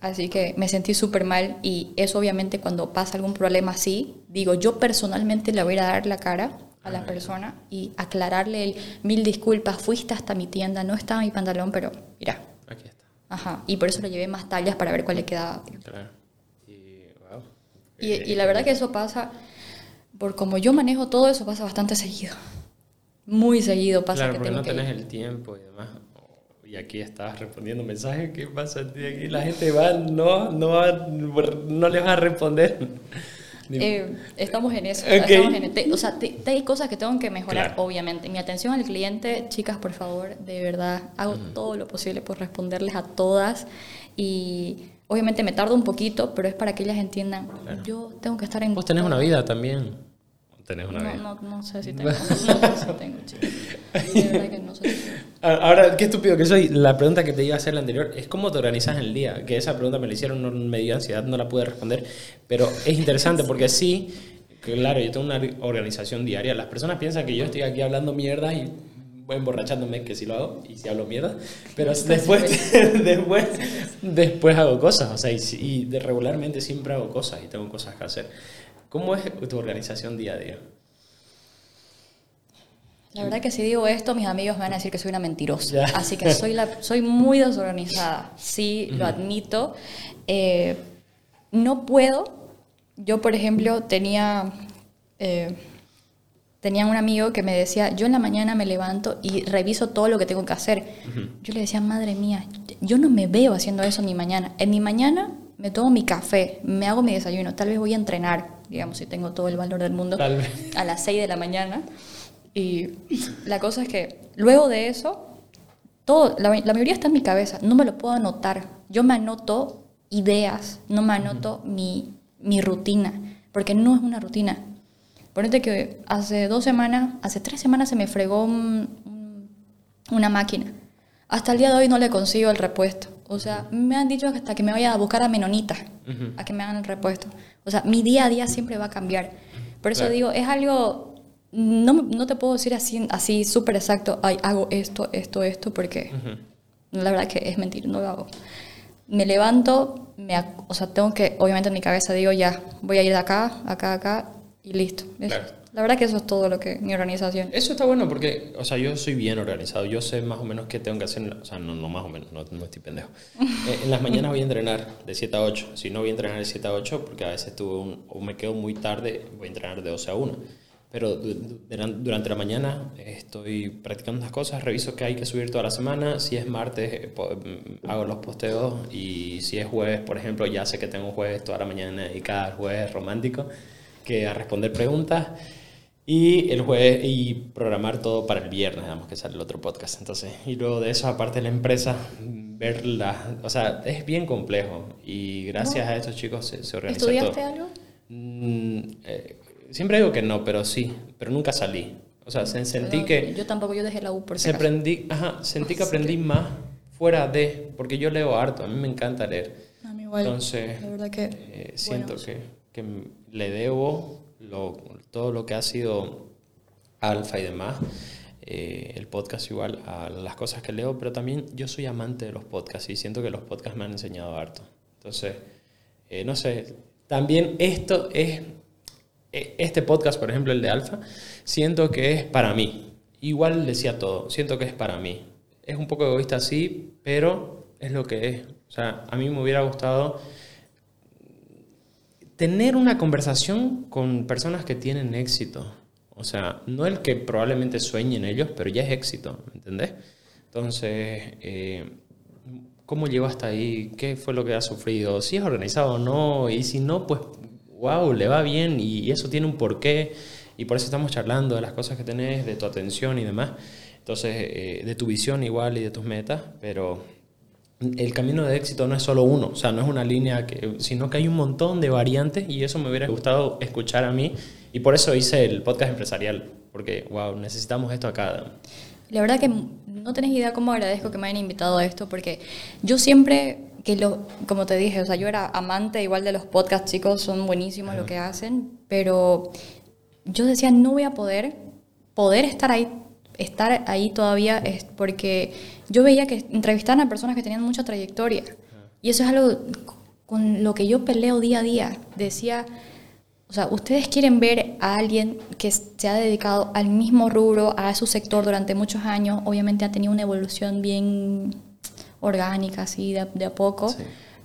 Así que me sentí súper mal y eso obviamente cuando pasa algún problema así, digo, yo personalmente le voy a dar la cara a la ah, persona y aclararle el mil disculpas, fuiste hasta mi tienda, no estaba mi pantalón, pero mira. Aquí está. Ajá, y por eso le llevé más tallas para ver cuál le quedaba. Claro. Y, la verdad que eso pasa, por como yo manejo todo eso, pasa bastante seguido. Muy seguido pasa claro, porque no tenés el tiempo y demás. Y aquí estás respondiendo mensajes, ¿qué pasa? Aquí la gente va, no, no, no le vas a responder. Eh, estamos en eso. Estamos en, o sea, hay cosas que tengo que mejorar, obviamente. Mi atención al cliente, chicas, por favor, de verdad, hago todo lo posible por responderles a todas. Y Obviamente me tardo un poquito, pero es para que ellas entiendan. Yo tengo que estar en... Vos tenés una vida también. Tenés una no, vida. No, no sé si tengo. no sé si tengo, chicos. De verdad que no sé Ahora, qué estúpido que soy. La pregunta que te iba a hacer la anterior es cómo te organizas el día. Que esa pregunta me la hicieron, no, me dio ansiedad, no la pude responder. Pero es interesante porque sí, claro, yo tengo una organización diaria. Las personas piensan que yo estoy aquí hablando mierda y voy emborrachándome, que si lo hago, y si hablo mierda, pero después, después, después hago cosas, o sea, y, de regularmente siempre hago cosas y tengo cosas que hacer. ¿Cómo es tu organización día a día? La verdad que si digo esto, mis amigos me van a decir que soy una mentirosa. Así que soy, la, soy muy desorganizada, sí, lo admito. Eh, no puedo. Yo, por ejemplo, tenía... Eh, tenía un amigo que me decía, yo en la mañana me levanto y reviso todo lo que tengo que hacer. Yo le decía, madre mía, yo no me veo haciendo eso en mi mañana. En mi mañana me tomo mi café, me hago mi desayuno, tal vez voy a entrenar, digamos, si tengo todo el valor del mundo, a las 6 de la mañana. Y la cosa es que luego de eso, todo, la, la mayoría está en mi cabeza, no me lo puedo anotar. Yo me anoto ideas, no me anoto mi, mi rutina, porque no es una rutina. Ponete que hace dos semanas, hace tres semanas se me fregó un- un- una máquina. Hasta el día de hoy no le consigo el repuesto. O sea, me han dicho hasta que me vaya a buscar a Menonita, a que me hagan el repuesto. O sea, mi día a día siempre va a cambiar. Por eso Claro. digo, es algo, no, no te puedo decir así, así súper exacto, "Ay, hago esto, esto, esto, porque la verdad que es mentira, no lo hago. Me levanto, me, o sea, tengo que, obviamente en mi cabeza digo, ya, voy a ir de acá, acá, acá, y listo. Claro. La verdad que eso es todo lo que mi organización. Eso está bueno porque, o sea, yo soy bien organizado. Yo sé más o menos qué tengo que hacer. o sea, no, no más o menos, no, no estoy pendejo. Eh, en las mañanas voy a entrenar de 7 a 8. Si no voy a entrenar de 7 a 8, porque a veces tuve un, o me quedo muy tarde, voy a entrenar de 12 a 1. Pero du- du- duran- durante la mañana estoy practicando unas cosas, reviso qué hay que subir toda la semana. Si es martes, eh, mm, hago los posteos. Y si es jueves, por ejemplo, ya sé que tengo un jueves toda la mañana dedicada al jueves romántico, que a responder preguntas. Y el jueves, y programar todo para el viernes, digamos que sale el otro podcast. Entonces, y luego de eso, aparte de la empresa, ver la, o sea, es bien complejo. Y gracias a estos chicos se, se organizó ¿Estudiaste todo. algo? Mm, eh, siempre digo que no, pero sí, pero nunca salí. O sea, se- sentí No, que Yo tampoco, yo dejé la U por si se acaso. aprendí, ajá, sentí que aprendí más fuera de, porque yo leo harto, a mí me encanta leer. A mí igual. Entonces, la verdad que... eh, siento bueno, que, que le debo lo- todo lo que ha sido Alfa y demás, eh, el podcast igual a las cosas que leo, pero también yo soy amante de los podcasts y siento que los podcasts me han enseñado harto. Entonces, eh, no sé, también esto es, e- este podcast, por ejemplo, el de Alfa, siento que es para mí. Igual decía todo, siento que es para mí. Es un poco egoísta, sí, pero es lo que es. O sea, a mí me hubiera gustado tener una conversación con personas que tienen éxito. O sea, no el que probablemente sueñen ellos, pero ya es éxito, ¿me entendés? Entonces, eh, ¿cómo llegó hasta ahí? ¿Qué fue lo que ha sufrido? Si es organizado o no, y si no, pues, wow, le va bien y eso tiene un porqué. Y por eso estamos charlando de las cosas que tenés, de tu atención y demás. Entonces, eh, de tu visión igual y de tus metas, pero el camino de éxito no es solo uno, o sea, no es una línea, que, sino que hay un montón de variantes y eso me hubiera gustado escuchar a mí y por eso hice el podcast empresarial, porque, wow, necesitamos esto acá. La verdad que no tenés idea cómo agradezco que me hayan invitado a esto, porque yo siempre, que lo, como te dije, o sea, yo era amante igual de los podcasts, chicos, son buenísimos lo que hacen, pero yo decía, no voy a poder, poder estar ahí, estar ahí todavía, es porque yo veía que entrevistaban a personas que tenían mucha trayectoria, y eso es algo con lo que yo peleo día a día. Decía, o sea, ustedes quieren ver a alguien que se ha dedicado al mismo rubro, a su sector durante muchos años, obviamente ha tenido una evolución bien orgánica, así de, a- de a poco, Sí.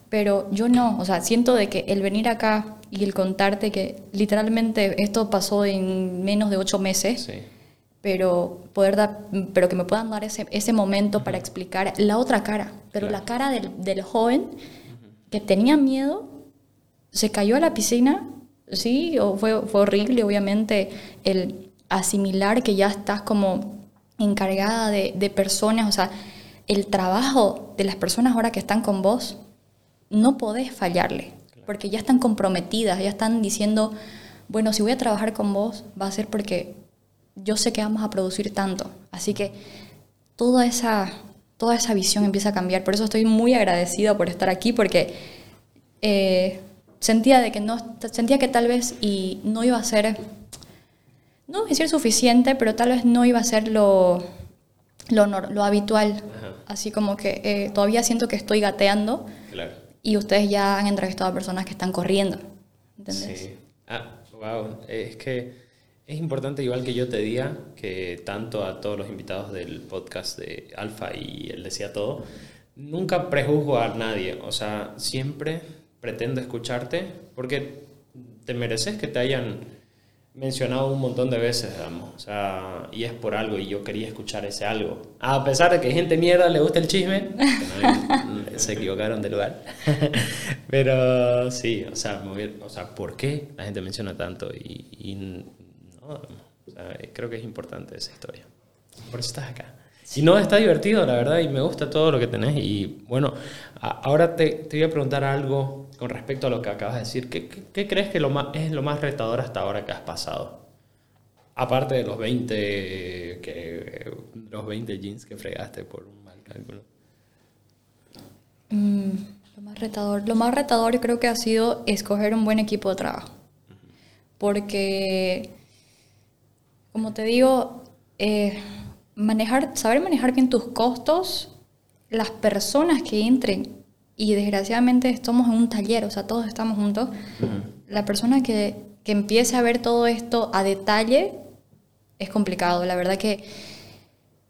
pero yo no, o sea, siento de que el venir acá y el contarte que literalmente esto pasó en menos de ocho meses, Sí, pero poder dar, pero que me puedan dar ese, ese momento para explicar la otra cara, pero Claro. la cara del, del joven que tenía miedo, se cayó a la piscina, sí, o fue, fue horrible, obviamente, el asimilar que ya estás como encargada de, de personas, o sea, el trabajo de las personas ahora que están con vos, no podés fallarle, porque ya están comprometidas, ya están diciendo, bueno, si voy a trabajar con vos, va a ser porque yo sé que vamos a producir tanto. Así que toda esa, toda esa visión empieza a cambiar. Por eso estoy muy agradecida por estar aquí, porque eh, sentía, de que no, sentía que tal vez y no iba a ser, no voy a decir suficiente, pero tal vez no iba a ser lo, lo, lo habitual. Ajá. Así como que eh, todavía siento que estoy gateando claro. y ustedes ya han entrevistado a personas que están corriendo. ¿Entendés? Sí. Ah, wow. Es que es importante, igual que yo te diga, que tanto a todos los invitados del podcast de Alfa y él decía todo, nunca prejuzgo a nadie. O sea, siempre pretendo escucharte porque te mereces que te hayan mencionado un montón de veces, digamos. O sea, y es por algo y yo quería escuchar ese algo. A pesar de que gente mierda le gusta el chisme, se equivocaron de lugar. Pero sí, o sea, o sea, ¿por qué la gente menciona tanto? Y no, o sea, creo que es importante esa historia. Por eso estás acá. Y no, está divertido, la verdad, y me gusta todo lo que tenés. Y bueno, ahora te, te voy a preguntar algo con respecto a lo que acabas de decir. ¿Qué, qué, crees que lo más, es lo más retador hasta ahora que has pasado? Aparte de los 20, que, los 20 jeans que fregaste por un mal cálculo. Mm, lo más retador. Lo más retador creo que ha sido escoger un buen equipo de trabajo. Porque, como te digo, eh, manejar, saber manejar bien tus costos, las personas que entren, y desgraciadamente estamos en un taller, o sea, todos estamos juntos, la persona que, que, empiece a ver todo esto a detalle es complicado. La verdad que,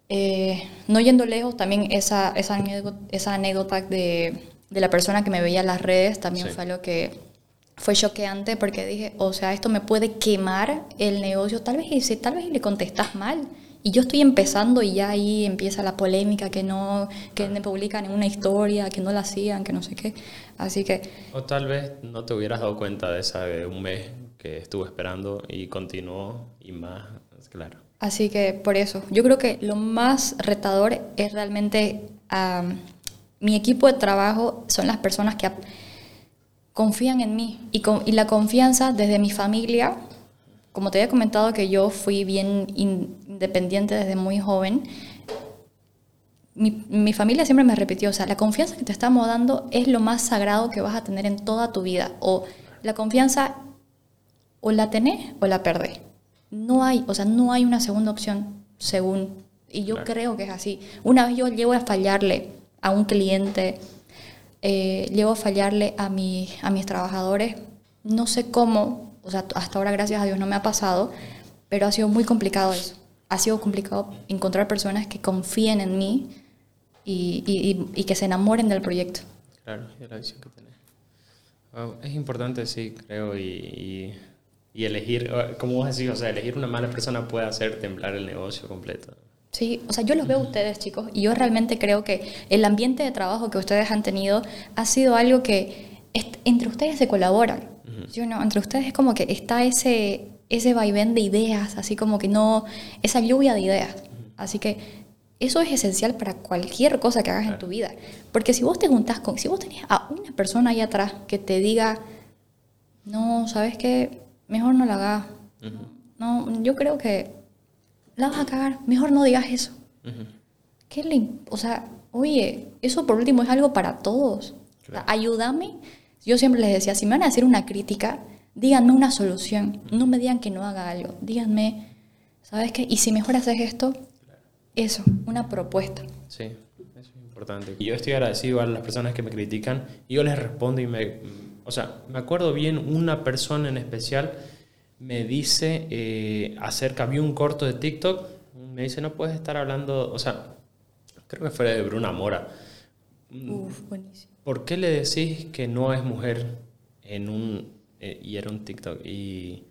eh, no yendo lejos, también esa, esa, anécdota, esa anécdota de, de, la persona que me veía en las redes también fue algo que fue choqueante porque dije, o sea, esto me puede quemar el negocio, tal vez, tal vez le contestas mal y yo estoy empezando y ya ahí empieza la polémica, que no, que me publican en una historia, que no la hacían, que no sé qué. Así que... O tal vez no te hubieras dado cuenta de esa de un mes que estuve esperando y continuó y más, claro. Así que por eso, yo creo que lo más retador es realmente mi equipo de trabajo, son las personas que confían en mí y, con, y la confianza desde mi familia como te había comentado que yo fui bien independiente desde muy joven, mi, mi, familia siempre me repitió, o sea, la confianza que te estamos dando es lo más sagrado que vas a tener en toda tu vida. O la confianza o la tenés o la perdés. No hay, o sea, no hay una segunda opción, según. Y yo creo que es así. Una vez yo llego a fallarle a un cliente, eh, llego a fallarle a, mi, a mis trabajadores, no sé cómo, o sea, hasta ahora gracias a Dios no me ha pasado, pero ha sido muy complicado eso. Ha sido complicado encontrar personas que confíen en mí y, y, y que se enamoren del proyecto. Claro, y la visión que tenés. es importante, sí, creo, y, y, elegir, como vos decís, o sea, elegir una mala persona puede hacer temblar el negocio completo. Sí, o sea, yo los veo a ustedes, chicos, y yo realmente creo que el ambiente de trabajo que ustedes han tenido ha sido algo que entre ustedes se colaboran. Yo no, entre ustedes es como que está ese, ese vaivén de ideas, así como que no, esa lluvia de ideas. Así que eso es esencial para cualquier cosa que hagas en tu vida. Porque si vos te juntás con, si vos tenés a una persona ahí atrás que te diga, no, ¿sabes qué? Mejor no la hagas. No, yo creo que la vas a cagar. Mejor no digas eso. ¿Qué le, o sea, oye, eso por último es algo para todos. ayúdame yo siempre les decía, si me van a hacer una crítica, díganme una solución, no me digan que no haga algo, díganme, ¿sabes qué? Y si mejor haces esto, eso, una propuesta. Sí, eso es importante. Y yo estoy agradecido a las personas que me critican y yo les respondo y me... O sea, me acuerdo bien, una persona en especial me dice eh, acerca, vi un corto de TikTok, me dice, no puedes estar hablando, o sea, creo que fue de Bruna Mora. Uf, buenísimo. ¿por qué le decís que no es mujer en un... Eh, y era un TikTok y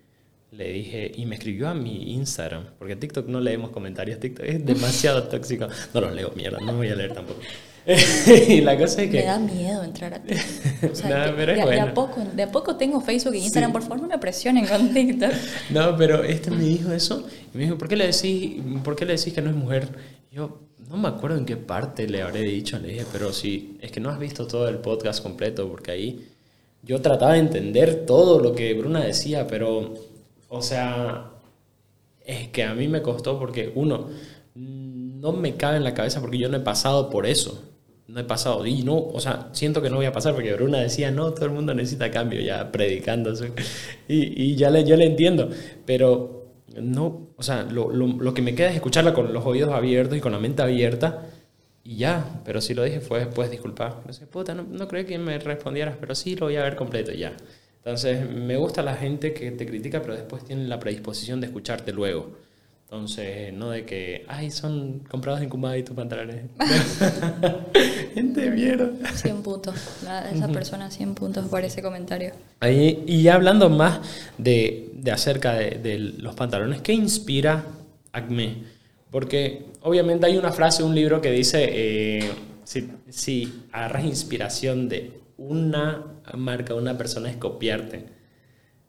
le dije, y me escribió a mi Instagram, porque TikTok no leemos comentarios, TikTok es demasiado tóxico. No los leo, mierda, no voy a leer tampoco. y la cosa es que... Me da miedo entrar a TikTok. de, a poco, de a poco tengo Facebook e Instagram, por favor no me presionen con TikTok. no, pero este me dijo eso, y me dijo, ¿por qué le decís, ¿por qué le decís que no es mujer? yo, no me acuerdo en qué parte le habré dicho, le dije, pero sí, es que no has visto todo el podcast completo, porque ahí yo trataba de entender todo lo que Bruna decía, pero, o sea, es que a mí me costó porque, uno, no me cabe en la cabeza porque yo no he pasado por eso. No he pasado, y no, o sea, siento que no voy a pasar porque Bruna decía, no, todo el mundo necesita cambio, ya predicándose. Y, y ya le, yo le entiendo, pero no, o sea, lo, lo, que me queda es escucharla con los oídos abiertos y con la mente abierta y ya, pero si lo dije fue después disculpar. No sé, puta, no, no creí que me respondieras, pero sí lo voy a ver completo ya. Entonces, me gusta la gente que te critica, pero después tiene la predisposición de escucharte luego. Entonces, no de que, ay, son comprados en Kumai y tus pantalones. Gente mierda. 100 puntos. esa persona 100 puntos por ese comentario. Ahí, y hablando más de, de acerca de, de, los pantalones, ¿qué inspira Acme? Porque obviamente hay una frase, un libro que dice, eh, si, si agarras inspiración de una marca, una persona es copiarte.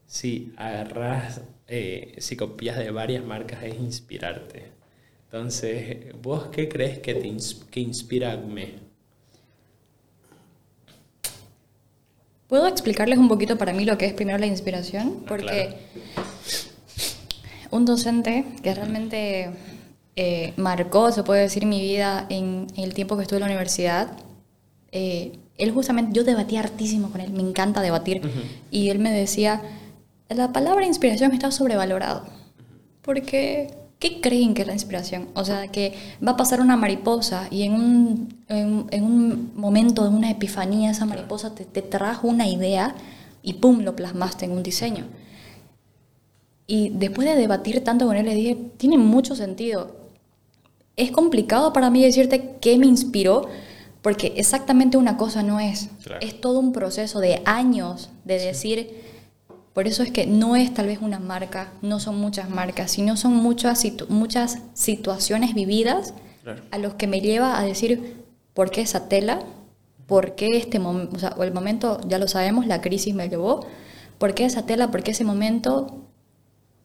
Si agarras eh, si copias de varias marcas es inspirarte. Entonces, ¿vos qué crees que te ins- que inspira a me? ¿Puedo explicarles un poquito para mí lo que es primero la inspiración? Ah, Porque un docente que realmente eh, marcó, se puede decir, mi vida en, en el tiempo que estuve en la universidad, eh, él justamente, yo debatía hartísimo con él, me encanta debatir, y él me decía, la palabra inspiración está sobrevalorado, porque ¿qué creen que es la inspiración? O sea, que va a pasar una mariposa y en un, en, en un momento de una epifanía esa mariposa te, te trajo una idea y ¡pum! lo plasmaste en un diseño. Y después de debatir tanto con él, le dije, tiene mucho sentido. Es complicado para mí decirte qué me inspiró, porque exactamente una cosa no es. Claro. Es todo un proceso de años de decir, por eso es que no es tal vez una marca, no son muchas marcas, sino son muchas, situ- muchas situaciones vividas Claro. a los que me lleva a decir, ¿por qué esa tela? ¿Por qué este momento? O sea, o el momento, ya lo sabemos, la crisis me llevó. ¿Por qué esa tela? ¿Por qué ese momento?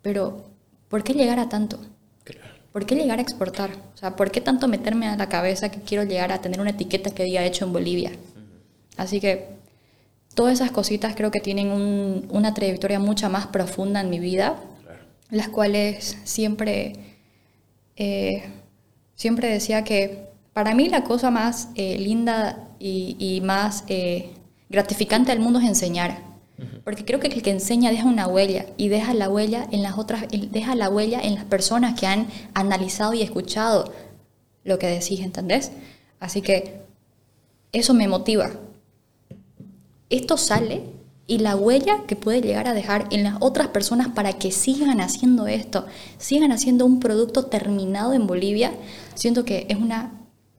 Pero, ¿por qué llegar a tanto? Claro. ¿Por qué llegar a exportar? O sea, ¿por qué tanto meterme a la cabeza que quiero llegar a tener una etiqueta que diga hecho en Bolivia? Así que todas esas cositas creo que tienen un- una trayectoria mucha más profunda en mi vida, Claro. las cuales siempre, eh, siempre decía que para mí la cosa más eh, linda y, y más eh, gratificante del mundo es enseñar. Porque creo que el que enseña deja una huella y deja la huella en las otras, deja la huella en las personas que han analizado y escuchado lo que decís, ¿entendés? Así que eso me motiva. Esto sale y la huella que puede llegar a dejar en las otras personas para que sigan haciendo esto, sigan haciendo un producto terminado en Bolivia, siento que es una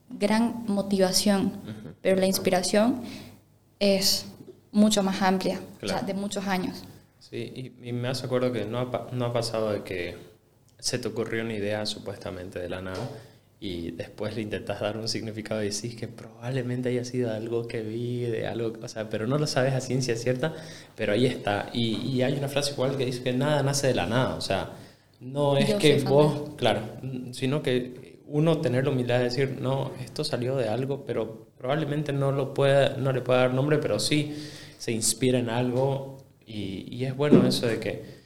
gran motivación, pero la inspiración es mucho más amplia, o sea, de muchos años. Sí, y, y me hace acuerdo que no ha, pa- no ha pasado de que se te ocurrió una idea supuestamente de la nada y después le intentas dar un significado y decís que probablemente haya sido algo que vi, de algo, o sea, pero no lo sabes a ciencia cierta, pero ahí está. Y, y hay una frase igual que dice que nada nace de la nada, o sea, no es Yo que vos, claro, sino que uno tener la humildad de decir, no, esto salió de algo, pero probablemente no, lo pueda, no le pueda dar nombre, pero sí se inspira en algo y, y es bueno eso de que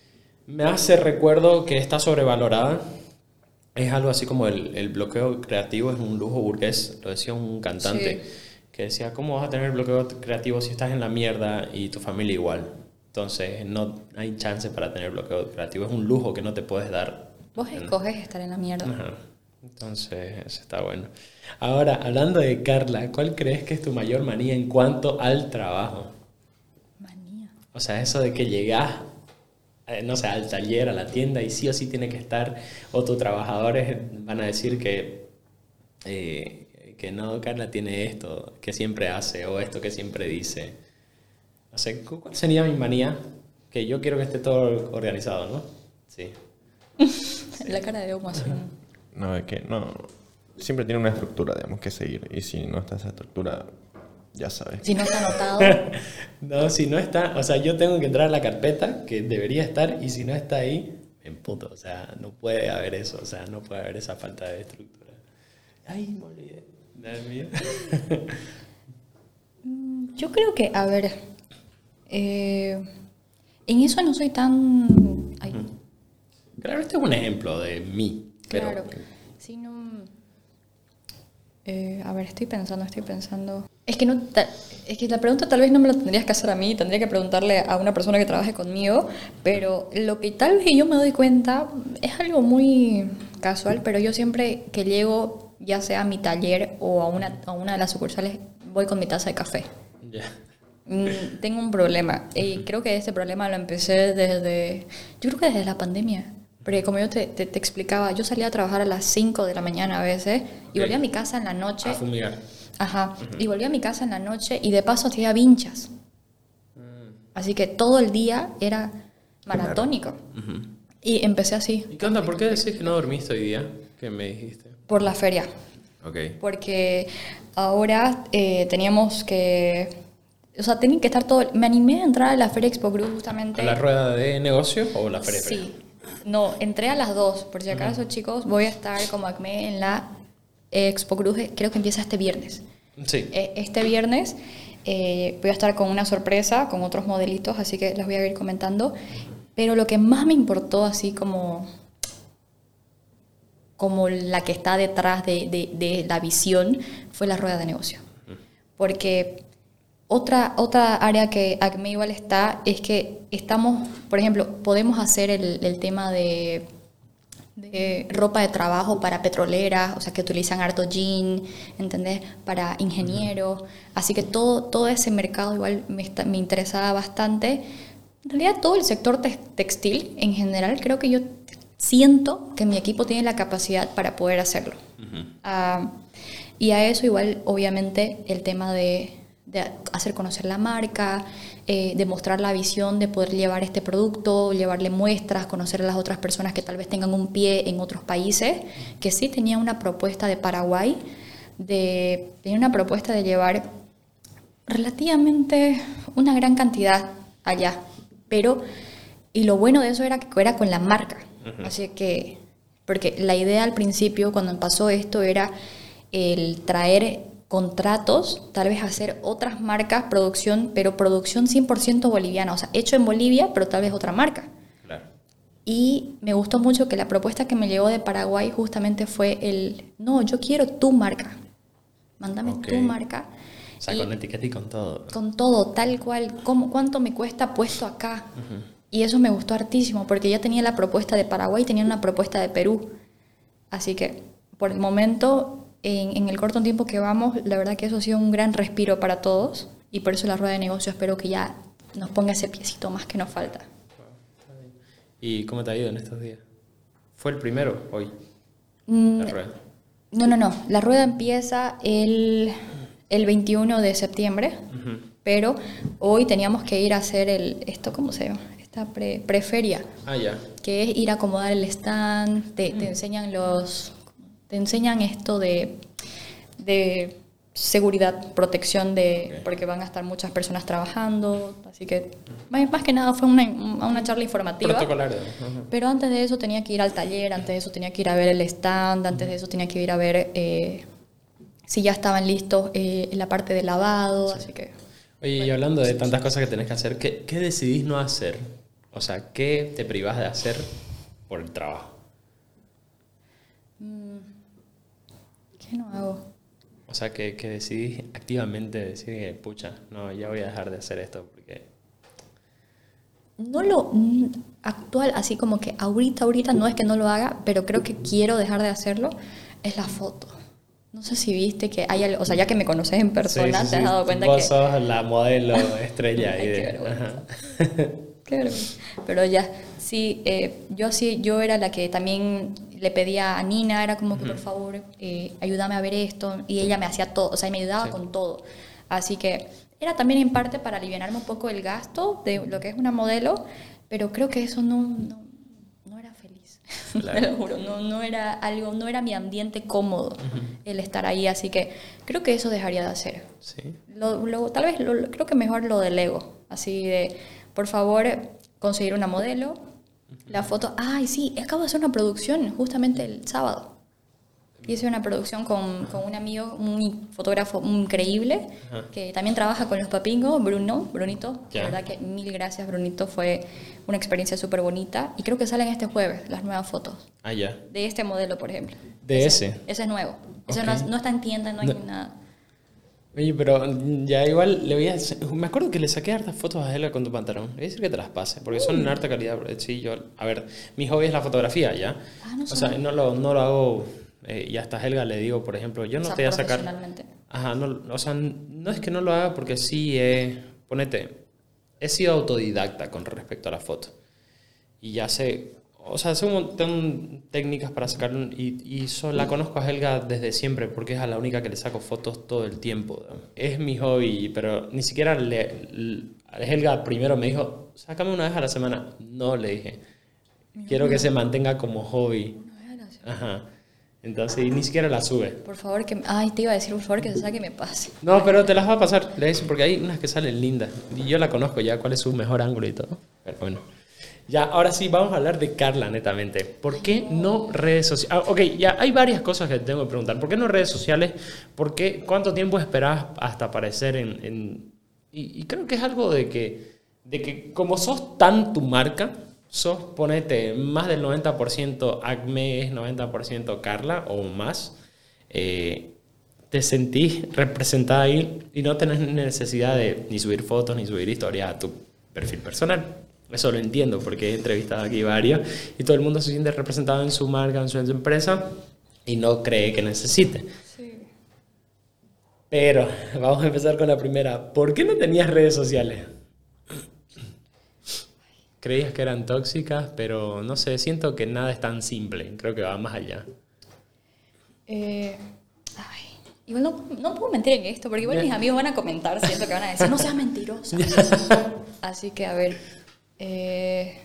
me hace recuerdo que está sobrevalorada. Es algo así como el, el bloqueo creativo es un lujo burgués, lo decía un cantante, Sí. que decía, ¿cómo vas a tener bloqueo creativo si estás en la mierda y tu familia igual? Entonces no hay chance para tener bloqueo creativo, es un lujo que no te puedes dar. Vos escoges estar en la mierda. Ajá. Entonces, eso está bueno. Ahora, hablando de Carla, ¿cuál crees que es tu mayor manía en cuanto al trabajo? Manía. O sea, eso de que llegás, no sé, al taller, a la tienda y sí o sí tiene que estar, o tus trabajadores van a decir que, eh, que no, Carla tiene esto que siempre hace o esto que siempre dice. No sé, ¿cu- ¿cuál sería mi manía? Que yo quiero que esté todo organizado, ¿no? Sí. La cara de Omo así. No, es que no. Siempre tiene una estructura, digamos, que seguir. Y si no está esa estructura, ya sabes. Si no está anotado, No, si no está, o sea, yo tengo que entrar a la carpeta que debería estar y si no está ahí, me emputo. O sea, no puede haber eso, o sea, no puede haber esa falta de estructura. Ay, me olvidé. Mío. yo creo que, a ver, eh, en eso no soy tan... ay, Claro, este es un ejemplo de mí. Pero, Claro. Sí, no. eh, a ver, estoy pensando, estoy pensando. Es que no, es que la pregunta tal vez no me la tendrías que hacer a mí, tendría que preguntarle a una persona que trabaje conmigo, pero lo que tal vez yo me doy cuenta es algo muy casual, pero yo siempre que llego, ya sea a mi taller o a una, a una de las sucursales, voy con mi taza de café. Mm, Tengo un problema y creo que este problema lo empecé desde, yo creo que desde la pandemia. Porque como yo te, te- te explicaba, yo salía a trabajar a las 5 de la mañana a veces y volvía a mi casa en la noche. A fumigar. Ajá. Y volvía a mi casa en la noche y de paso tenía vinchas. Así que todo el día era maratónico. Y empecé así, ¿Y qué onda? ¿Por qué decís que no dormiste hoy día? ¿Qué me dijiste? por la feria. Ok. Porque ahora eh, teníamos que... O sea, tenía que estar todo... Me animé a entrar a la Feria Expo Group justamente. ¿A la rueda de negocio o la feria? Sí, No, entré a las dos, por si acaso, chicos. Voy a estar como ACME en la Expo Cruz, creo que empieza este viernes. Sí. Eh, Este viernes eh, voy a estar con una sorpresa, con otros modelitos, así que les voy a ir comentando. Pero lo que más me importó, así como, como la que está detrás de, de- de la visión, fue la rueda de negocio. Porque otra, otra área que ACME igual está es que estamos, por ejemplo, podemos hacer el, el tema de, de ropa de trabajo para petroleras, o sea, que utilizan harto jean, ¿entendés? Para ingenieros. Así que todo, todo ese mercado igual me, está- me interesaba bastante. En realidad todo el sector tex- textil en general, creo que yo siento que mi equipo tiene la capacidad para poder hacerlo. Ah, y a eso igual, obviamente, el tema de, de hacer conocer la marca, eh, de mostrar la visión de poder llevar este producto, llevarle muestras, conocer a las otras personas que tal vez tengan un pie en otros países, que sí tenía una propuesta de Paraguay, de, tenía una propuesta de llevar relativamente una gran cantidad allá, pero y lo bueno de eso era que era con la marca, así que porque la idea al principio cuando pasó esto era el traer contratos, tal vez hacer otras marcas, producción, pero producción 100% boliviana, o sea, hecho en Bolivia, pero tal vez otra marca. Claro. Y me gustó mucho que la propuesta que me llegó de Paraguay justamente fue el, no, yo quiero tu marca, mándame tu marca. O sea, Y- con etiqueta y con todo. con todo, tal cual, cómo, cuánto me cuesta puesto acá. Y eso me gustó hartísimo, porque ya tenía la propuesta de Paraguay, tenía una propuesta de Perú. Así que, por el momento, en, en el corto tiempo que vamos, la verdad que eso ha sido un gran respiro para todos. Y por eso la rueda de negocio espero que ya nos ponga ese piecito más que nos falta. ¿Y cómo te ha ido en estos días? Fue el primero hoy, Mm, la rueda. No, no, no. La rueda empieza el, el 21 de septiembre, pero hoy teníamos que ir a hacer el, esto, ¿cómo se llama? Esta pre, preferia, Ah, ya. que es ir a acomodar el stand, te, te enseñan los, te enseñan esto de, de seguridad, protección de, porque van a estar muchas personas trabajando, así que más, más que nada fue una, una charla informativa. Protocolar. Ajá. Pero antes de eso tenía que ir al taller, antes de eso tenía que ir a ver el stand, antes de eso tenía que ir a ver eh, si ya estaban listos eh, en la parte de lavado, así que... Oye, y hablando de tantas cosas que tenés que hacer, ¿qué, qué decidís no hacer? O sea, ¿qué te privás de hacer por el trabajo? ¿Qué no hago? O sea, que, que decidís activamente decir que, pucha, no, ya voy a dejar de hacer esto porque... No lo actual, así como que ahorita, ahorita no es que no lo haga, pero creo que quiero dejar de hacerlo, es la foto. No sé si viste que hay algo, o sea, ya que me conoces en persona, Sí, sí, te has dado cuenta Vos que... sos la modelo estrella. Ay, y qué de- vergüenza. Claro, pero ya, sí, eh, yo sí, yo era la que también le pedía a Nina, era como que por favor, eh, ayúdame a ver esto, y ella me hacía todo, o sea, me ayudaba Sí. con todo. Así que era también en parte para aliviarme un poco el gasto de lo que es una modelo, pero creo que eso no, no, no era feliz, Claro. te lo juro, no, no era algo, no era mi ambiente cómodo el estar ahí, así que creo que eso dejaría de hacer. Sí. Lo, lo- tal vez lo- creo que mejor lo del ego. Así de, por favor, conseguir una modelo, la foto. Ay, sí, acabo de hacer una producción justamente el sábado. Hice una producción con, con un amigo, un fotógrafo increíble, Ajá. que también trabaja con los papingos, Bruno, Brunito. La verdad que mil gracias, Brunito. Fue una experiencia súper bonita. Y creo que salen este jueves las nuevas fotos. Ah, ya. De este modelo, por ejemplo. De ese. Ese es nuevo. Ese Ok. no, es- no está en tienda, no hay nada. Oye, pero ya igual le voy a... Me acuerdo que le saqué hartas fotos a Ela con tu pantalón. Voy a decir que te las pase, porque son en harta calidad. Sí, yo... A ver, mi hobby es la fotografía, ¿ya? Ah, no o sea, no lo, no lo hago... eh, y hasta Helga le digo, por ejemplo, yo no O sea, te voy a sacar... Ajá, no, o sea, no es que no lo haga porque sí, he, ponete, he sido autodidacta con respecto a la foto. Y ya sé, o sea, montón de técnicas para sacarlo y, y so- la conozco a Helga desde siempre porque es a la única que le saco fotos todo el tiempo. Es mi hobby, pero ni siquiera le, le- Helga primero me dijo, sácame una vez a la semana. No, le dije, quiero que se mantenga como hobby. Ajá. Entonces, y ni siquiera la sube. Por favor, que... Ay, te iba a decir, por favor, que se saque y me pase. No, pero te las va a pasar, le dice, porque hay unas que salen lindas. Y yo la conozco ya, cuál es su mejor ángulo y todo. Pero bueno. Ya, ahora sí, vamos a hablar de Carla, netamente. ¿Por qué no redes sociales? Ah, ok, ya hay varias cosas que te tengo que preguntar. ¿Por qué no redes sociales? ¿Por qué? ¿Cuánto tiempo esperás hasta aparecer en...? en- Y, y creo que es algo de que, de que como sos tan tu marca, sos, ponete, más del 90% Acme, es 90% Carla o más, eh, te sentís representada ahí y no tenés necesidad de ni subir fotos ni subir historias a tu perfil personal. Eso lo entiendo porque he entrevistado aquí varios y todo el mundo se siente representado en su marca, en su, empresa y no cree que necesite. Pero vamos a empezar con la primera. ¿Por qué no tenías redes sociales? Creías que eran tóxicas, pero no sé, siento que nada es tan simple. Creo que va más allá. Eh, ay, igual no, no puedo mentir en esto, porque igual mis amigos van a comentar, siento que van a decir, no seas mentirosa. Así que, a ver, eh,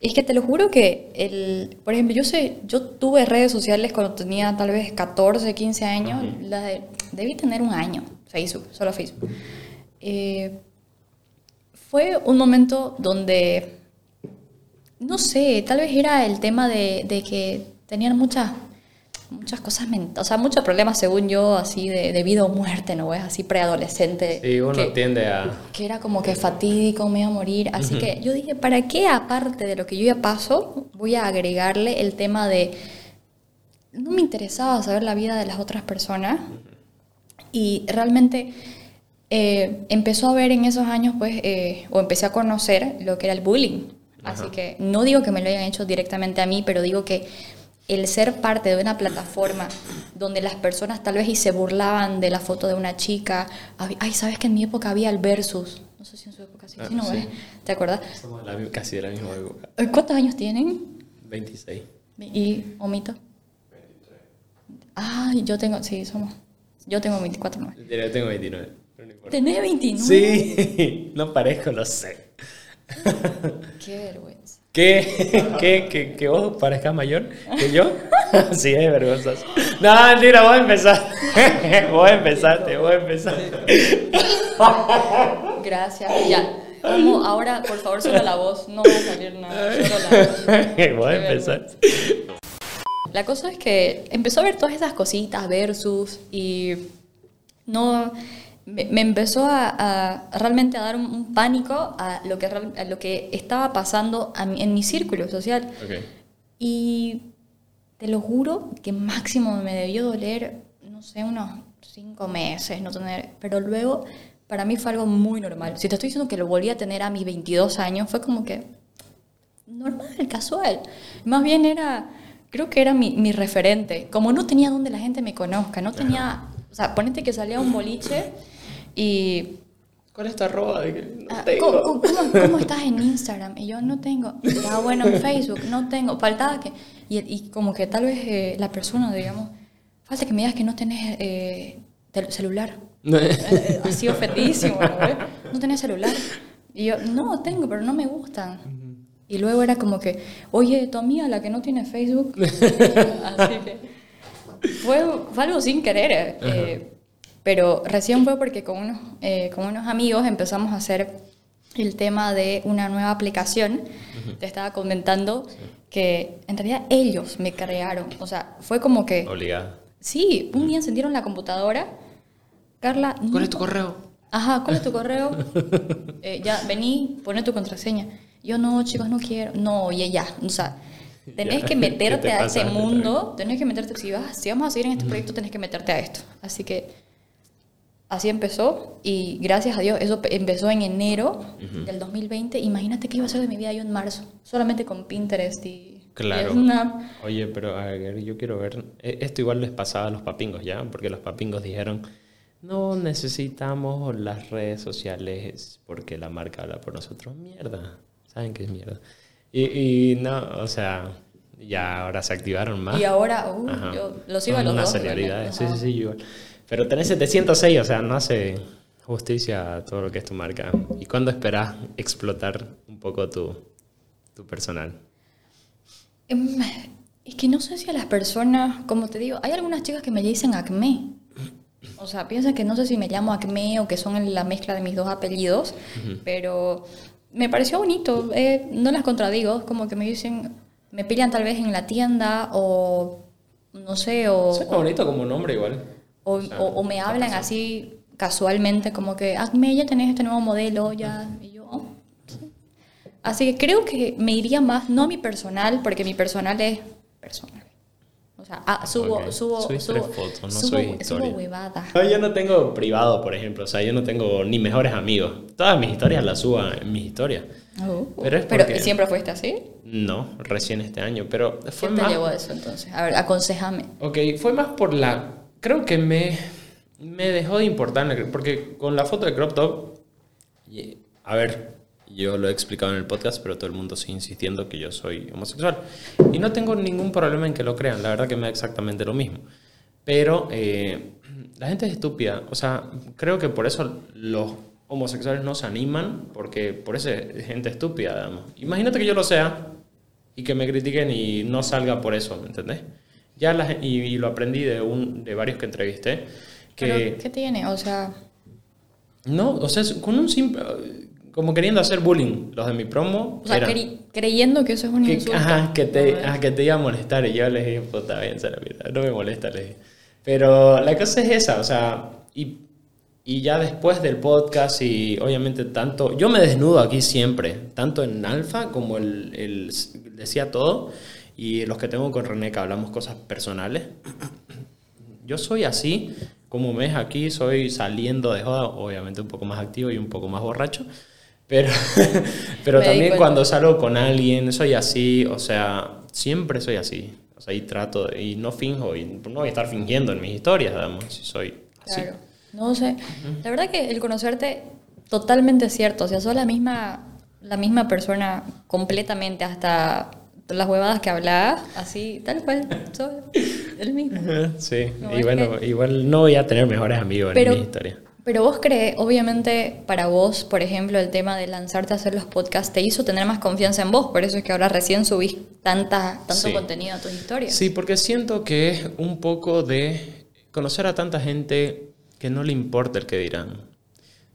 es que te lo juro que, el, por ejemplo, yo sé, yo tuve redes sociales cuando tenía tal vez 14, 15 años, la de- debí tener un año, Facebook, solo Facebook. Eh, fue un momento donde no sé, tal vez era el tema de, de que tenían muchas muchas cosas mentales, o sea, muchos problemas según yo, así de, de vida o muerte, ¿no ves? Así preadolescente. Sí, uno que, tiende a... que era como que fatídico, me iba a morir. Así que yo dije, ¿para qué aparte de lo que yo ya paso, voy a agregarle el tema de... No me interesaba saber la vida de las otras personas y realmente eh, empezó a ver en esos años, pues, eh, o empecé a conocer lo que era el bullying. Así que no digo que me lo hayan hecho directamente a mí, pero digo que el ser parte de una plataforma donde las personas tal vez y se burlaban de la foto de una chica, ay, ¿sabes que en mi época había el versus? No sé si en su época sí, Ah, sí, ¿no sí. ves? ¿Te acuerdas? Somos la casi de la misma época. Eh, ¿Cuántos años tienen? 26. ¿Y Omito? 23. Ay, yo tengo, sí, somos. Yo tengo 24, ¿no? Yo tengo 29. pero no. ¿Tenés 29? Sí, no parezco, lo sé. Qué vergüenza. ¿Qué? ¿Qué? ¿Que, que vos parezcas mayor que yo? sí, es vergonzoso. No, mentira, vos empezar. vos empezaste, vos empezaste. Gracias. Ya. Vamos, ahora, por favor, solo la voz. No va a salir nada. Solo la voz. vos empezaste. La cosa es que empezó a ver todas esas cositas, versus, y no. Me, me empezó a, a realmente a dar un, un pánico a lo, que, a lo que estaba pasando mi- en mi círculo social. Ok. Y te lo juro que máximo me debió doler, no sé, unos cinco meses no tener, pero luego para mí fue algo muy normal. Si te estoy diciendo que lo volví a tener a mis 22 años, fue como que normal, casual. Más bien era, creo que era mi, mi referente. Como no tenía donde la gente me conozca, no tenía, o sea, ponete que salía un boliche y ¿Cuál es tu arroba? No Ah, tengo. ¿Cómo, cómo- cómo estás en Instagram? Y yo no tengo. Ya bueno, en Facebook no tengo. Faltaba que. Y, y como que tal vez eh, la persona, digamos, falta que me digas que no tenés eh, celular. Eh, Así ofendidísimo, ¿no? No tenés celular. Y yo, no, tengo, pero no me gustan. Y luego era como que, oye, tu amiga, la que no tiene Facebook. Así que. Fue, fue algo sin querer. eh, pero recién fue porque con unos, eh, con unos amigos empezamos a hacer el tema de una nueva aplicación. Te estaba comentando que en realidad ellos me crearon. O sea, fue como que. Obligada. Sí, un día encendieron la computadora. Carla. ¿Cuál no es tu correo? Ajá, ¿cuál es tu correo? Eh, ya, vení, poné tu contraseña. Yo no, chicos, no quiero. No, oye, ya. O sea, tenés Ya. que ¿Qué meterte te a pasa? ese mundo. Tenés que meterte. Si, vas, si vamos a seguir en este proyecto, tenés que meterte a esto. Así que así empezó. Y gracias a Dios, eso pe- empezó en enero del 2020. Imagínate qué iba a ser de mi vida yo en marzo. Solamente con Pinterest y. Claro. y Snap. Oye, pero a ver, yo quiero ver. eh, Esto igual les pasaba a los papingos ya, porque los papingos dijeron: No necesitamos las redes sociales porque la marca habla por nosotros. Mierda. ¿Saben qué es mierda? Y, y no, o sea, ya ahora se activaron más. Y ahora, uh, yo lo sigo a los unas dos. celebridades. Sí, sí, sí, yo igual. Pero tenés 706, o sea, no hace justicia a todo lo que es tu marca. ¿Y cuándo esperás explotar un poco tu, tu personal? Em, Es que no sé si a las personas, como te digo, hay algunas chicas que me dicen acme. O sea, piensan que no sé si me llamo acme o que son la mezcla de mis dos apellidos, pero me pareció bonito, eh, no las contradigo, como que me dicen, me pillan tal vez en la tienda o no sé, o... Suena bonito como nombre igual. O, O sea, o- o me hablan así casualmente, como que, Acme, ya tenés este nuevo modelo, ya. Y yo, "Oh, sí". Así que creo que me iría más, no a mi personal, porque mi personal es personal. O sea, ah, subo, Ok. subo, Subís subo, fotos, no subo, subo historia. huevada. No, yo no tengo privado, por ejemplo. O sea, yo no tengo ni mejores amigos. Todas mis historias las subo en mis historias. Oh. Pero es porque- siempre fuiste así. No, recién este año. Pero ¿Qué fue te más... llevó a eso entonces? A ver, aconsejame. Ok, fue más por la... Creo que me, me dejó de importar, porque con la foto de crop top, a ver, yo lo he explicado en el podcast, pero todo el mundo sigue insistiendo que yo soy homosexual. Y no tengo ningún problema en que lo crean, la verdad que me da exactamente lo mismo. Pero eh, la gente es estúpida, o sea, creo que por eso los homosexuales no se animan, porque por eso es gente estúpida, digamos. Imagínate que yo lo sea y que me critiquen y no salga por eso, ¿me entendés? Ya la gen- y, y lo aprendí de, un, de varios que entrevisté, que... Pero, ¿Qué tiene? O sea, No, o sea, con un simple... Como queriendo hacer bullying. Los de mi promo o sea eran cre- creyendo que eso es un que, insulto. ajá, que te, ajá, que te iba a molestar. Y yo les dije, puta, bien, se la vida. No me molesta, les dije. Pero la cosa es esa, o sea... Y, y ya después del podcast y obviamente tanto... Yo me desnudo aquí siempre. Tanto en Alfa como el, el Decía Todo. Y los que tengo con René que hablamos cosas personales. Yo soy así, como me ves aquí, soy saliendo de joda, obviamente un poco más activo y un poco más borracho, pero, pero Me también cuando salgo con alguien soy así, o sea, siempre soy así, o sea, y trato, y no finjo, y no voy a estar fingiendo en mis historias, digamos, si soy así. Claro. No sé. La verdad que el conocerte totalmente cierto. O sea, sos la misma, la misma persona completamente hasta las huevadas que hablabas, así, tal cual. Sos el mismo. Sí, No, y bueno, igual no voy a tener mejores amigos Pero, en mi historia. pero vos crees, obviamente, para vos, por ejemplo, el tema de lanzarte a hacer los podcasts te hizo tener más confianza en vos. Por eso es que ahora recién subís tanta, tanto Sí. contenido a tus historias. Sí, porque siento que es un poco de conocer a tanta gente que no le importa el que dirán.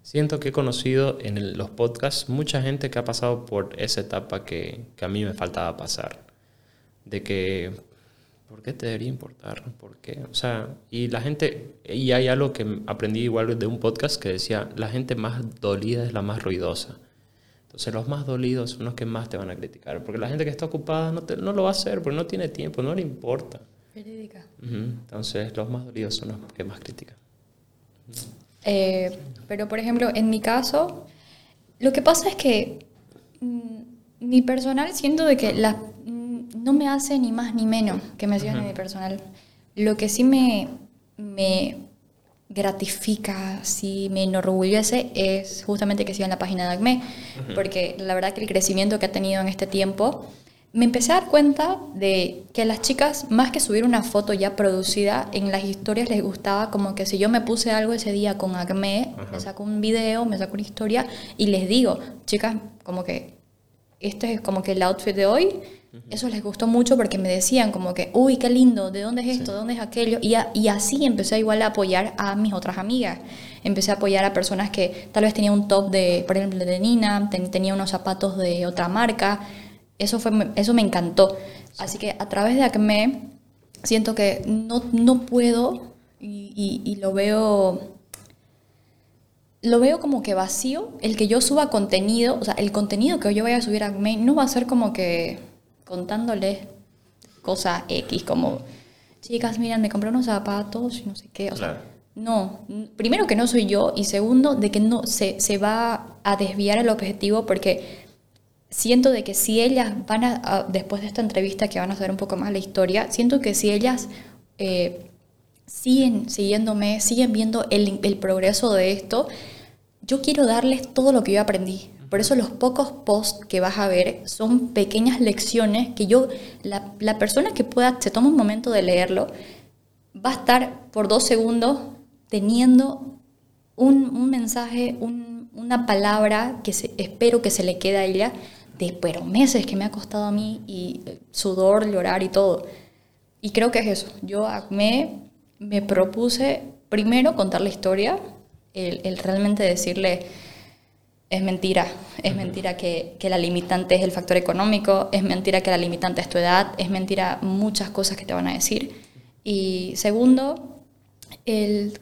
Siento que he conocido en el- los podcasts mucha gente que ha pasado por esa etapa que, que a mí me faltaba pasar. De que, ¿por qué te debería importar? ¿Por qué? O sea, y la gente, y hay algo que aprendí igual de un podcast que decía, la gente más dolida es la más ruidosa. Entonces los más dolidos son los que más te van a criticar, porque la gente que está ocupada no, te- no lo va a hacer, porque no tiene tiempo, no le importa. Verídica. Ujú. Entonces los más dolidos son los que más critican. Eh, pero, por ejemplo, en mi caso, lo que pasa es que mm, mi personal siento de que la, mm, no me hace ni más ni menos que me sigan en mi personal. Lo que sí me, me gratifica, sí me enorgullece es justamente que sigan la página de ACME, porque la verdad que el crecimiento que ha tenido en este tiempo, me empecé a dar cuenta de que a las chicas, más que subir una foto ya producida, en las historias les gustaba como que si yo me puse algo ese día con Acme, me saco un video, me saco una historia y les digo, chicas, como que este es como que el outfit de hoy, eso les gustó mucho porque me decían como que, uy, qué lindo, ¿de dónde es esto? ¿De dónde es aquello? Y, a- y así empecé igual a apoyar a mis otras amigas. Empecé a apoyar a personas que tal vez tenían un top de, por ejemplo, de Nina, ten- tenía unos zapatos de otra marca. Eso, fue, eso me encantó. Así que a través de Acme siento que no, no puedo y, y- y lo veo lo veo como que vacío el que yo suba contenido, o sea, el contenido que yo vaya a subir a Acme no va a ser como que contándoles cosas X, como, chicas, miren, me compré unos zapatos y no sé qué, o sea, Claro. no, primero que no soy yo y segundo de que no se, se va a desviar el objetivo porque siento de que si ellas van a, a- después de esta entrevista que van a saber un poco más la historia, siento que si ellas eh, siguen siguiéndome, siguen viendo el, el progreso de esto, yo quiero darles todo lo que yo aprendí. Por eso los pocos posts que vas a ver son pequeñas lecciones que yo, la, la persona que pueda, se toma un momento de leerlo, va a estar por dos segundos teniendo un, un mensaje, un- una palabra que se- espero que se le quede a ella, de pero meses que me ha costado a mí y eh, sudor, llorar y todo. Y creo que es eso. Yo me, me propuse primero contar la historia, el, el realmente decirle, es mentira. Es mentira que, que, la limitante es el factor económico, es mentira que la limitante es tu edad, es mentira muchas cosas que te van a decir. Y segundo, el,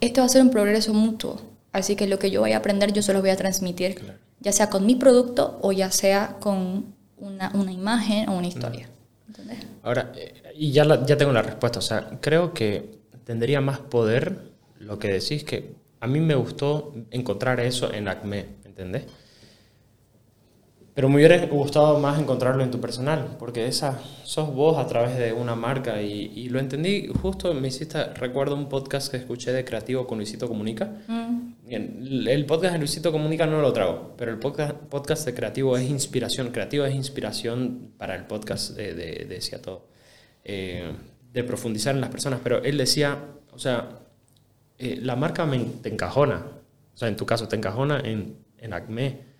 esto va a ser un progreso mutuo. Así que lo que yo voy a aprender yo se lo voy a transmitir, ya sea con mi producto o ya sea con una, una imagen o una historia. Ahora, eh, y ya, ya tengo la respuesta. O sea, creo que tendría más poder lo que decís que a mí me gustó encontrar eso en Acme ¿entendés? Pero me hubiera gustado más encontrarlo en tu personal, porque esa sos vos a través de una marca y, lo entendí justo, me hiciste, recuerdo un podcast que escuché de Creativo con Luisito Comunica. Mm. El, podcast de Luisito Comunica no lo trago, pero el podcast, podcast de Creativo es inspiración, Creativo es inspiración para el podcast de, de, Decía Todo, eh, de profundizar en las personas, pero él decía, o sea, eh, la marca me, te encajona, o sea, en tu caso te encajona en en Acme.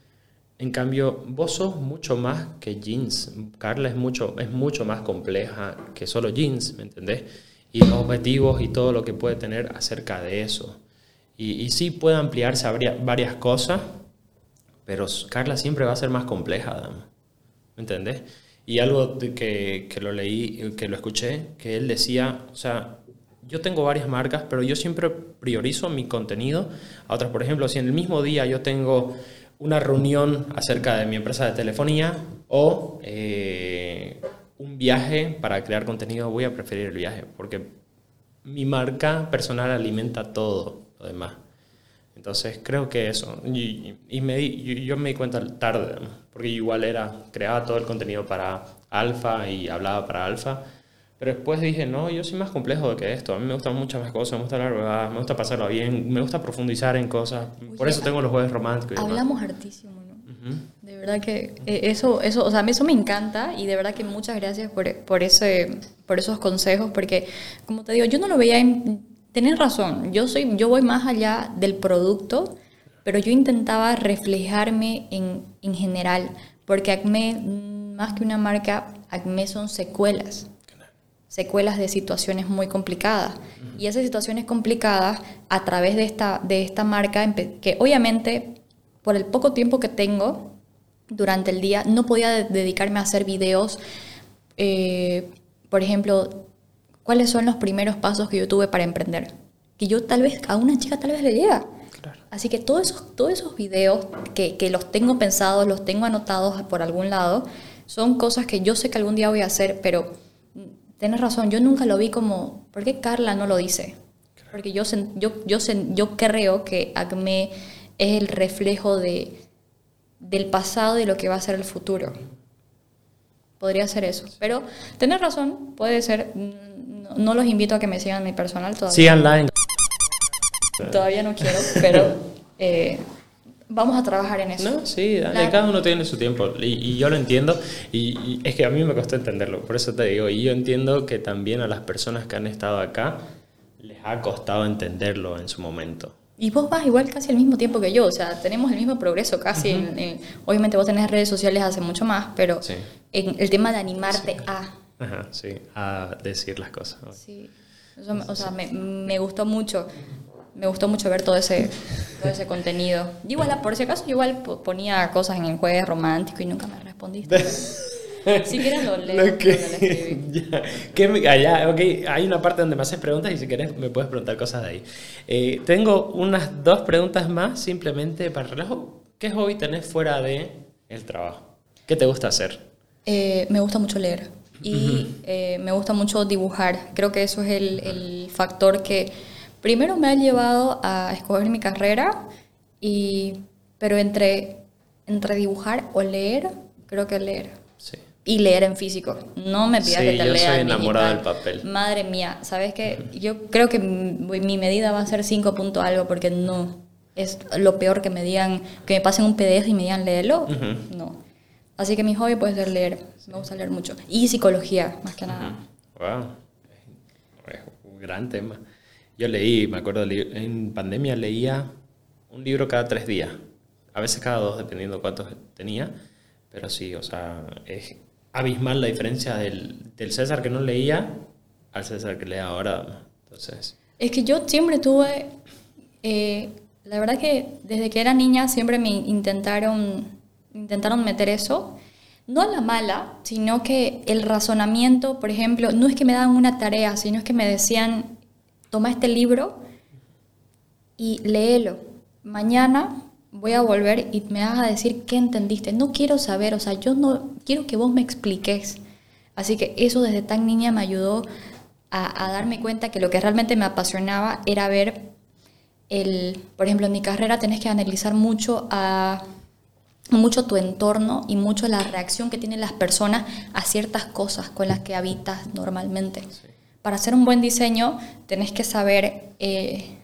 En cambio, vos sos mucho más que jeans. Carla es mucho, es mucho más compleja que solo jeans, ¿me entendés? Y los objetivos y todo lo que puede tener acerca de eso. Y, y sí puede ampliarse a varias cosas, pero Carla siempre va a ser más compleja, ¿me entendés? Y algo que, que, lo leí, que lo escuché, que él decía, o sea, yo tengo varias marcas, pero yo siempre priorizo mi contenido a otras. Por ejemplo, si en el mismo día yo tengo una reunión acerca de mi empresa de telefonía o eh, un viaje para crear contenido, voy a preferir el viaje, porque mi marca personal alimenta todo lo demás. Entonces creo que eso, y, me yo, me di cuenta tarde, porque igual era, creaba todo el contenido para Alfa y hablaba para Alfa, pero después dije, no, yo soy más complejo que esto. A mí me gustan muchas más cosas, me gusta la verdad, me gusta pasarlo bien, me gusta profundizar en cosas. Por eso tengo los jueves románticos. Hablamos hartísimo, ¿no? De verdad que eh, eso, eso, o sea, a mí eso me encanta y de verdad que muchas gracias por, por, ese, por esos consejos, porque como te digo, yo no lo veía en... Tenés razón, yo, soy, yo voy más allá del producto, pero yo intentaba reflejarme en, en general, porque Acme, más que una marca, Acme son secuelas secuelas de situaciones muy complicadas. Y esas situaciones complicadas, a través de esta, de esta marca, que obviamente por el poco tiempo que tengo durante el día, no podía dedicarme a hacer videos, eh, por ejemplo, cuáles son los primeros pasos que yo tuve para emprender. Que yo tal vez, a una chica tal vez le llega. Así que todos esos, todos esos videos que, que los tengo pensados, los tengo anotados por algún lado, son cosas que yo sé que algún día voy a hacer, pero tienes razón, yo nunca lo vi como, ¿por qué Carla no lo dice? Porque yo, yo, yo, yo creo que Acme es el reflejo de, del pasado y lo que va a ser el futuro. Podría ser eso. Pero tenés razón, puede ser. No, los invito a que me sigan en mi personal todavía. Síganla Todavía no quiero, pero eh, vamos a trabajar en eso. No, sí, cada uno tiene su tiempo y, yo lo entiendo y, es que a mí me costó entenderlo, por eso te digo, y yo entiendo que también a las personas que han estado acá les ha costado entenderlo en su momento. Y vos vas igual casi al mismo tiempo que yo, o sea, tenemos el mismo progreso casi. obviamente vos tenés redes sociales hace mucho más, pero en el tema de animarte a... Ajá, sí, a decir las cosas. Sí, o sea, me, me gustó mucho me gustó mucho ver todo ese, todo ese contenido. igual, por si acaso, yo igual ponía cosas en el jueves romántico y nunca me respondiste. si quieres lo leo. ya. allá, okay. Hay una parte donde me haces preguntas y si quieres me puedes preguntar cosas de ahí. Eh, tengo unas dos preguntas más simplemente para relajo. ¿Qué hobby tenés fuera de el trabajo? ¿Qué te gusta hacer? Eh, me gusta mucho leer y eh, me gusta mucho dibujar. Creo que eso es el, el factor que primero me ha llevado a escoger mi carrera, y, pero entre, entre dibujar o leer, creo que leer. Sí. Y leer en físico. No me pidas que te yo soy enamorada del papel. Madre mía, ¿sabes qué? Yo creo que mi, medida va a ser 5 puntos algo porque no. Es lo peor que me digan, que me pasen un PDF y me digan leerlo. No. Así que mi hobby puede ser leer. Me gusta leer mucho. Y psicología, más que nada. Wow. un gran tema. Yo leí, me acuerdo, en pandemia leía un libro cada tres días, a veces cada dos, dependiendo cuántos tenía, pero sí, o sea, es abismal la diferencia del, César que no leía al César que lee ahora. Entonces... Es que yo siempre tuve, eh, La verdad que desde que era niña siempre me intentaron, intentaron meter eso. No a la mala, sino que el razonamiento, por ejemplo, no es que me daban una tarea, sino es que me decían, toma este libro y léelo. Mañana voy a volver y me vas a decir qué entendiste. No quiero saber, o sea, yo no quiero que vos me expliques. Así que eso desde tan niña me ayudó a, darme cuenta que lo que realmente me apasionaba era ver el, por ejemplo, en mi carrera tenés que analizar mucho a mucho tu entorno y mucho la reacción que tienen las personas a ciertas cosas con las que habitas normalmente. Para hacer un buen diseño tenés que saber eh,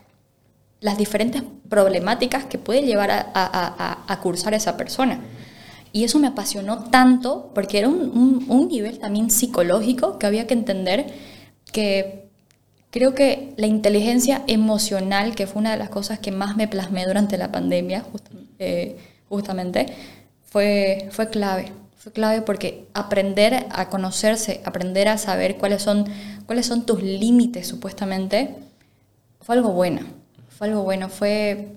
las diferentes problemáticas que puede llevar a, cursar esa persona. Y eso me apasionó tanto porque era un, nivel también psicológico que había que entender que creo que la inteligencia emocional, que fue una de las cosas que más me plasmé durante la pandemia, eh, justamente, fue, fue clave. Fue clave porque aprender a conocerse, aprender a saber cuáles son, cuáles son tus límites supuestamente, fue algo bueno fue algo bueno, fue,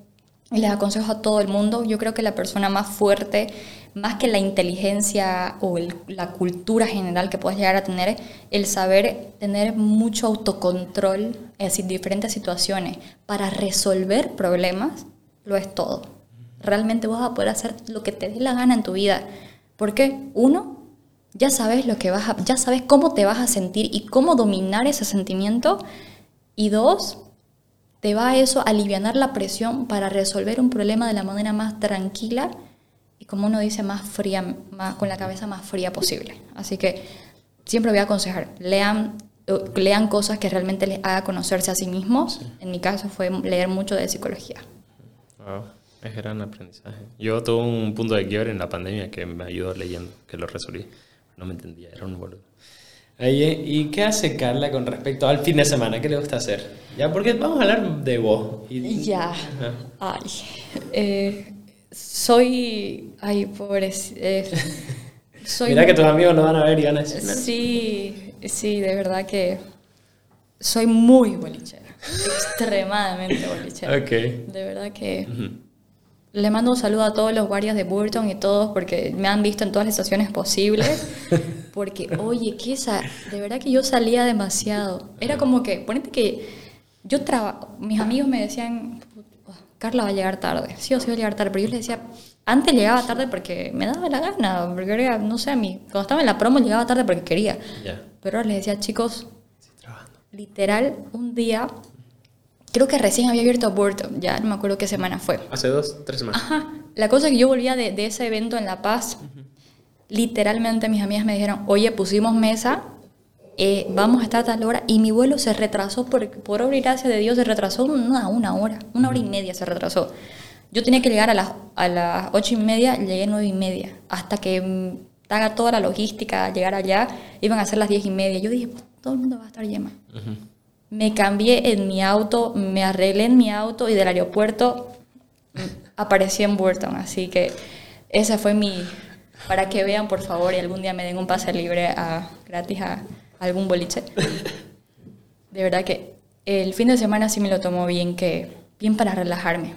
les aconsejo a todo el mundo, yo creo que la persona más fuerte, más que la inteligencia o la cultura general que puedes llegar a tener, el saber tener mucho autocontrol en diferentes situaciones para resolver problemas, lo es todo. Realmente vas a poder hacer lo que te dé la gana en tu vida. Porque uno, ya sabes lo que vas a, ya sabes cómo te vas a sentir y cómo dominar ese sentimiento. Y dos, te va a eso aliviar la presión para resolver un problema de la manera más tranquila y como uno dice, más fría, más, con la cabeza más fría posible. Así que siempre voy a aconsejar, lean, lean cosas que realmente les haga conocerse a sí mismos. En mi caso fue leer mucho de psicología. Wow, es gran aprendizaje. Yo tuve un punto de quiebre en la pandemia que me ayudó leyendo, que lo resolví. No me entendía, era un boludo. ¿Y qué hace Carla con respecto al fin de semana? ¿Qué le gusta hacer? Ya, porque vamos a hablar de vos. Ya. Ay. Eh, soy. Ay, pobre. Eh, soy Mira que tus amigos no van a ver y van a decir. Sí, sí, de verdad que. Soy muy bolichera. extremadamente bolichera. Ok. De verdad que. Le mando un saludo a todos los guardias de Burton y todos porque me han visto en todas las estaciones posibles. Porque, oye, ¿qué esa? De verdad que yo salía demasiado. Era como que, ponete que yo trabajo, mis amigos me decían, Carla va a llegar tarde. Sí o sí va a llegar tarde, pero yo les decía, antes llegaba tarde porque me daba la gana, porque era, no sé, a mí, cuando estaba en la promo llegaba tarde porque quería. Pero ahora les decía, chicos, literal, un día Creo que recién había abierto Burton, ya no me acuerdo qué semana fue. Hace dos, tres semanas. Ajá. La cosa es que yo volvía de, de ese evento en La Paz. Literalmente mis amigas me dijeron, oye, pusimos mesa, eh, vamos a estar a tal hora. Y mi vuelo se retrasó, por, por obra y gracia de Dios, se retrasó una, una hora, una hora y media se retrasó. Yo tenía que llegar a las, a las ocho y media, llegué a nueve y media. Hasta que mm, haga toda la logística, llegar allá, iban a ser las diez y media. Yo dije, todo el mundo va a estar lleno me cambié en mi auto, me arreglé en mi auto y del aeropuerto aparecí en Burton. Así que esa fue mi... Para que vean, por favor, y algún día me den un pase libre a, gratis a algún boliche. De verdad que el fin de semana sí me lo tomo bien, que, bien para relajarme.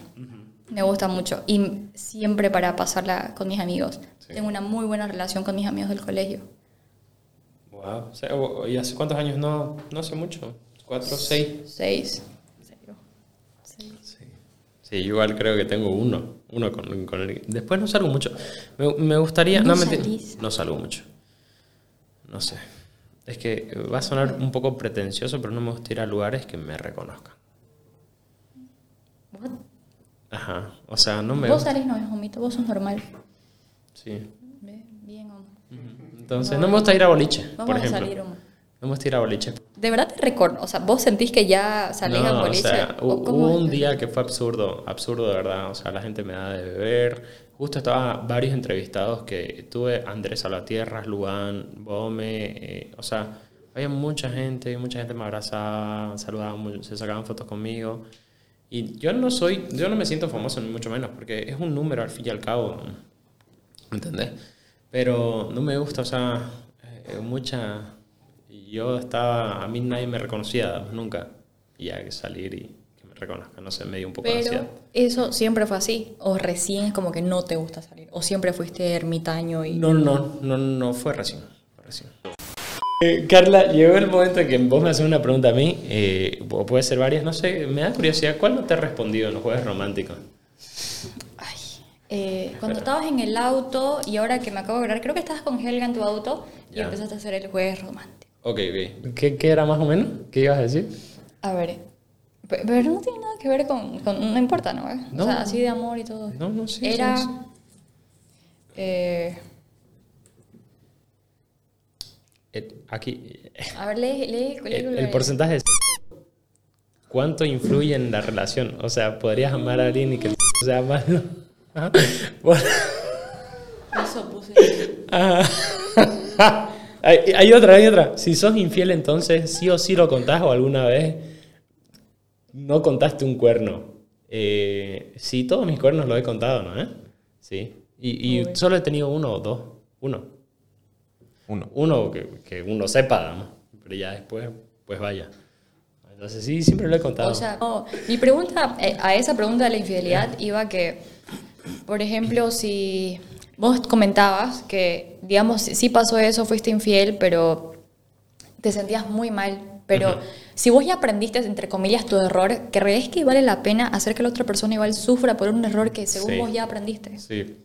Me gusta mucho. Y siempre para pasarla con mis amigos. Tengo una muy buena relación con mis amigos del colegio. Wow. ¿Y hace cuántos años? No, no hace mucho. ¿Cuatro, seis? Seis. Sí. igual creo que tengo uno. Uno con, con el... Después no salgo mucho. Me, me gustaría... No, no, no salgo mucho. No sé. Es que va a sonar un poco pretencioso, pero no me gusta ir a lugares que me reconozcan. What? Ajá. O sea, no me... Vos salís no es homito, vos sos normal. Sí. Bien, hombre. Entonces, no, me gusta ir a boliche, por ejemplo. A salir, no me gusta ir a boliche. ¿De verdad te recuerdo? O sea, ¿vos sentís que ya salís a boliche? O sea, hubo un día que fue absurdo, absurdo de verdad. O sea, la gente me da de beber. Justo estaba varios entrevistados que tuve, Andrés Salvatierra, Luan, Bome, eh, o sea, había mucha gente, mucha gente me abrazaba, saludaba, se sacaban fotos conmigo. Y yo no soy, yo no me siento famoso ni mucho menos, porque es un número al fin y al cabo, ¿me ¿entendés? Pero no me gusta, o sea, eh, mucha yo estaba, a mí nadie me reconocía nunca. Y hay que salir y que reconozco, no sé, me dio un poco de Pero ansiedad. eso siempre fue así. O recién es como que no te gusta salir. O siempre fuiste ermitaño y. No, no, no, no fue recién. fue recién. Eh, Carla, llegó el momento en que vos me haces una pregunta a mí, eh, o puede ser varias, no sé, me da curiosidad, ¿cuál no te ha respondido en los jueves románticos? Ay, eh, cuando estabas en el auto y ahora que me acabo de acordar, creo que estabas con Helga en tu auto y Ya. empezaste a hacer el jueves romántico. Ok, ok. ¿Qué, ¿Qué era más o menos? ¿Qué ibas a decir? A ver, pe- pero no tiene nada que ver con. con- no importa, ¿no? No. O sea, así de amor y todo. No, no, sí, Era. sí, sí. eh, Eh, aquí, a ver, lee, lee, lee el, el de- porcentaje es... ¿Cuánto influye en la relación? O sea, ¿podrías amar a alguien y que el sea malo? Ajá. Bueno. Eso puse. Ah. Hay, hay otra, hay otra. Si sos infiel, entonces sí o sí lo contás o alguna vez no contaste un cuerno. Eh, sí, todos mis cuernos los he contado, ¿no? ¿Eh? Sí. Y, y solo he tenido uno o dos. Uno. Uno. Uno que, que uno sepa, digamos. Pero ya después, pues vaya. Entonces sí, siempre lo he contado. O sea, no, mi pregunta, eh, a esa pregunta de la infidelidad iba que, por ejemplo, si vos comentabas que, digamos, si sí pasó eso, fuiste infiel, pero te sentías muy mal, pero si vos ya aprendiste, entre comillas, tu error, ¿crees que vale la pena hacer que la otra persona igual sufra por un error que según Sí. vos ya aprendiste? Sí.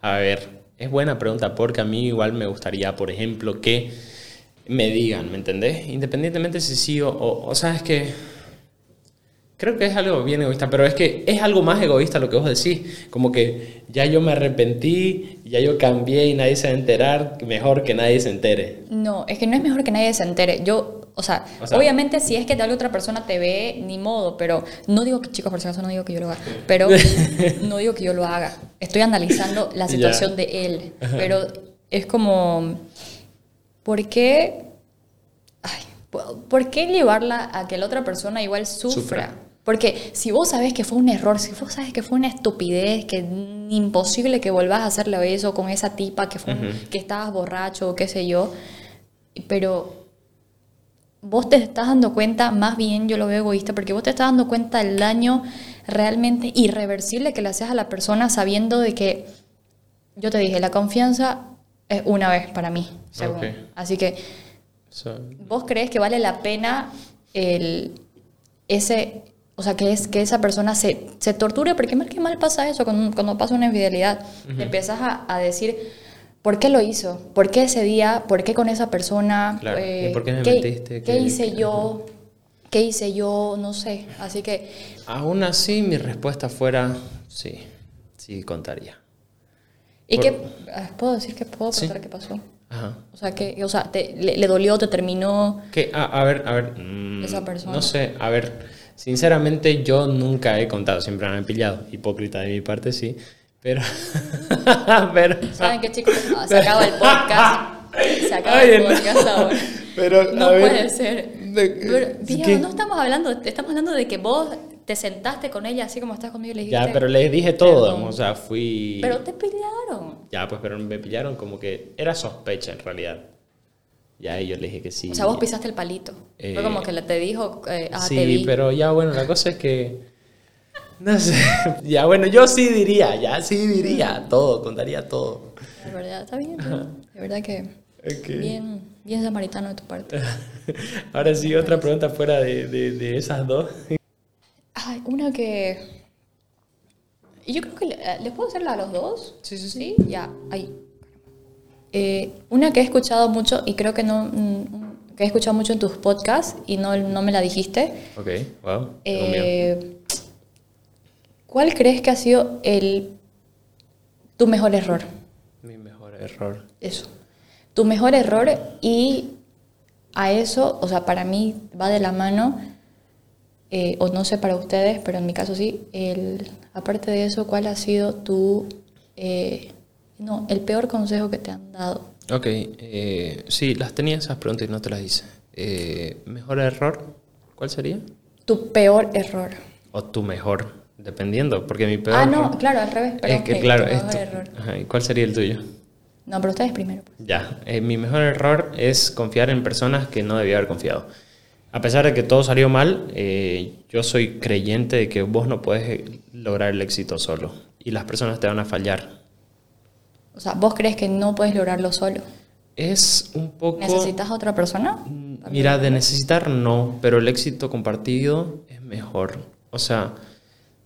A ver, es buena pregunta porque a mí igual me gustaría, por ejemplo, que me digan, ¿me entendés? Independientemente si sí o, o, o sea, es que creo que es algo bien egoísta, pero es que es algo más egoísta lo que vos decís, como que ya yo me arrepentí, ya yo cambié y nadie se va a enterar, mejor que nadie se entere. No, es que no es mejor que nadie se entere. Yo, o sea, O sea- obviamente si es que tal otra persona te ve, ni modo, pero no digo que, chicos, por si acaso no digo que yo lo haga, pero no digo que yo lo haga. Estoy analizando la Ya. situación de él, pero es como, ¿por qué, ay, ¿por qué llevarla a que la otra persona igual sufra? Sufra. Porque si vos sabes que fue un error, si vos sabes que fue una estupidez, que es imposible que volvás a hacerle eso con esa tipa que, fue que estabas borracho o qué sé yo, pero vos te estás dando cuenta, más bien yo lo veo egoísta, porque vos te estás dando cuenta del daño realmente irreversible que le haces a la persona sabiendo de que, yo te dije, la confianza es una vez para mí, según. Así que, So- ¿vos crees que vale la pena el, ese, o sea, que, es, que esa persona se, se torture? Porque mal que mal pasa eso cuando, cuando pasa una infidelidad. Empiezas a, a decir, ¿por qué lo hizo? ¿Por qué ese día? ¿Por qué con esa persona? Claro, Eh, ¿y por qué me ¿qué, metiste? ¿Qué ¿Qué- hice qué- yo? ¿Qué hice yo? No sé. Así que, Aún así, mi respuesta fuera sí, sí contaría. ¿y Por- qué? ah, ¿Puedo decir que puedo Sí. contar qué pasó? Ajá. O sea, que, o sea te- le, le dolió, te terminó. Que, a, a ver, a ver. mm, Esa persona. No sé, a ver. Sinceramente, yo nunca he contado, siempre me han pillado. Hipócrita de mi parte, sí. Pero. pero. ¿Saben qué, chicos? Ah, Se acaba el podcast. Se acaba Oye, el no. podcast ahora. Pero, No a ver, puede ser. de- Pero. Diego, no estamos hablando, estamos hablando de que vos te sentaste con ella así como estás conmigo y le dijiste. Ya, pero les dije todo, Perdón. o sea, fui. Pero te pelearon. Ya, pues, pero me pillaron como que era sospecha en realidad. Ya, y yo le dije que sí. O sea, vos pisaste el palito. Eh, Fue como que le te dijo, eh, ah, sí, te vi. pero ya, bueno, la cosa es que. No sé. Ya, bueno, yo sí diría, ya sí diría todo, contaría todo. De verdad, está bien. De verdad que bien, bien samaritano de tu parte. Ahora sí, otra pregunta fuera de, de, de esas dos. Ay, una que... Yo creo que eh, les puedo hacerla a los dos. Sí, sí, Sí, ya, ahí. Eh, una que he escuchado mucho y creo que no... mm, que he escuchado mucho en tus podcasts y no, no me la dijiste. Ok, wow. tengo miedo. Eh, ¿Cuál crees que ha sido el tu mejor error? Mi mejor error. Eso. Tu mejor error y a eso, o sea, para mí va de la mano, eh, o no sé para ustedes, pero en mi caso sí, el, aparte de eso, ¿cuál ha sido tu, eh, no, el peor consejo que te han dado? Ok, eh, sí, las tenía esas preguntas y no te las hice. Eh, ¿Mejor error? ¿Cuál sería? Tu peor error. O tu mejor, dependiendo, porque mi peor ah, no, error- claro, al revés. Perdón, es que ok, claro, tu mejor esto- error. Ajá, ¿y cuál sería el tuyo? No, pero ustedes primero. pues. Ya, eh, mi mejor error es confiar en personas que no debía haber confiado. a pesar de que todo salió mal, eh, yo soy creyente de que vos no puedes lograr el éxito solo y las personas te van a fallar. O sea, ¿vos crees que no puedes lograrlo solo? Es un poco... ¿Necesitas a otra persona? Mira, de necesitar no, pero el éxito compartido es mejor. O sea,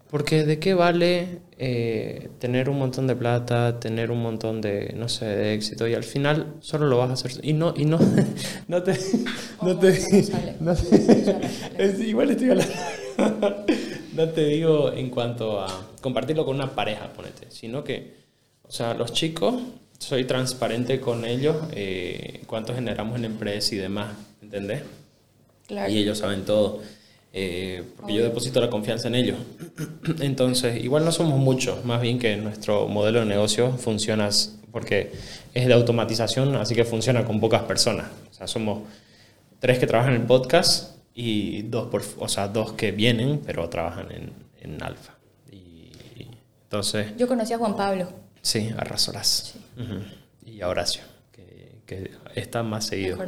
porque de qué vale eh, tener un montón de plata, tener un montón de, no sé, de éxito y al final solo lo vas a hacer y no y no no te no te, no es, igual estoy hablando no te digo en cuanto a compartirlo con una pareja, ponete, sino que o sea, los chicos soy transparente con ellos eh, cuánto generamos en empresa y demás, ¿entendés? Claro. Y ellos saben todo. Eh, porque yo deposito la confianza en ellos. Entonces, igual no somos muchos, más bien que nuestro modelo de negocio funciona porque es de automatización, así que funciona con pocas personas. O sea, somos tres que trabajan en el podcast y dos, por, o sea, dos que vienen, pero trabajan en, en Alfa. Y, entonces... Yo conocí a Juan Pablo. Sí, a Razolas. Y a Horacio, que, que está más seguido.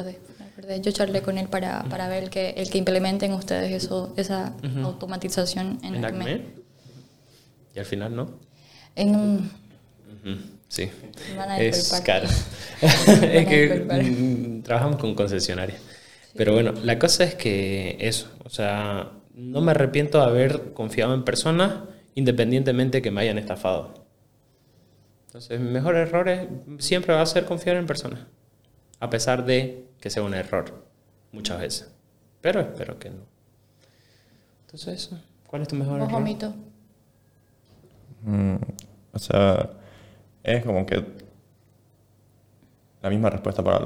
Yo charlé con él para, para ver que, el que implementen ustedes eso, esa automatización en, ¿En Acme. Y al final no. En un... Sí. es caro. es que mm, trabajamos con concesionarias. Pero bueno, la cosa es que eso, o sea, no me arrepiento de haber confiado en personas independientemente que me hayan estafado. Entonces, mi mejor error siempre va a ser confiar en personas, a pesar de que sea un error muchas veces. Pero espero que no. Entonces eso. ¿Cuál es tu mejor error? Mm, o sea, es como que la misma respuesta para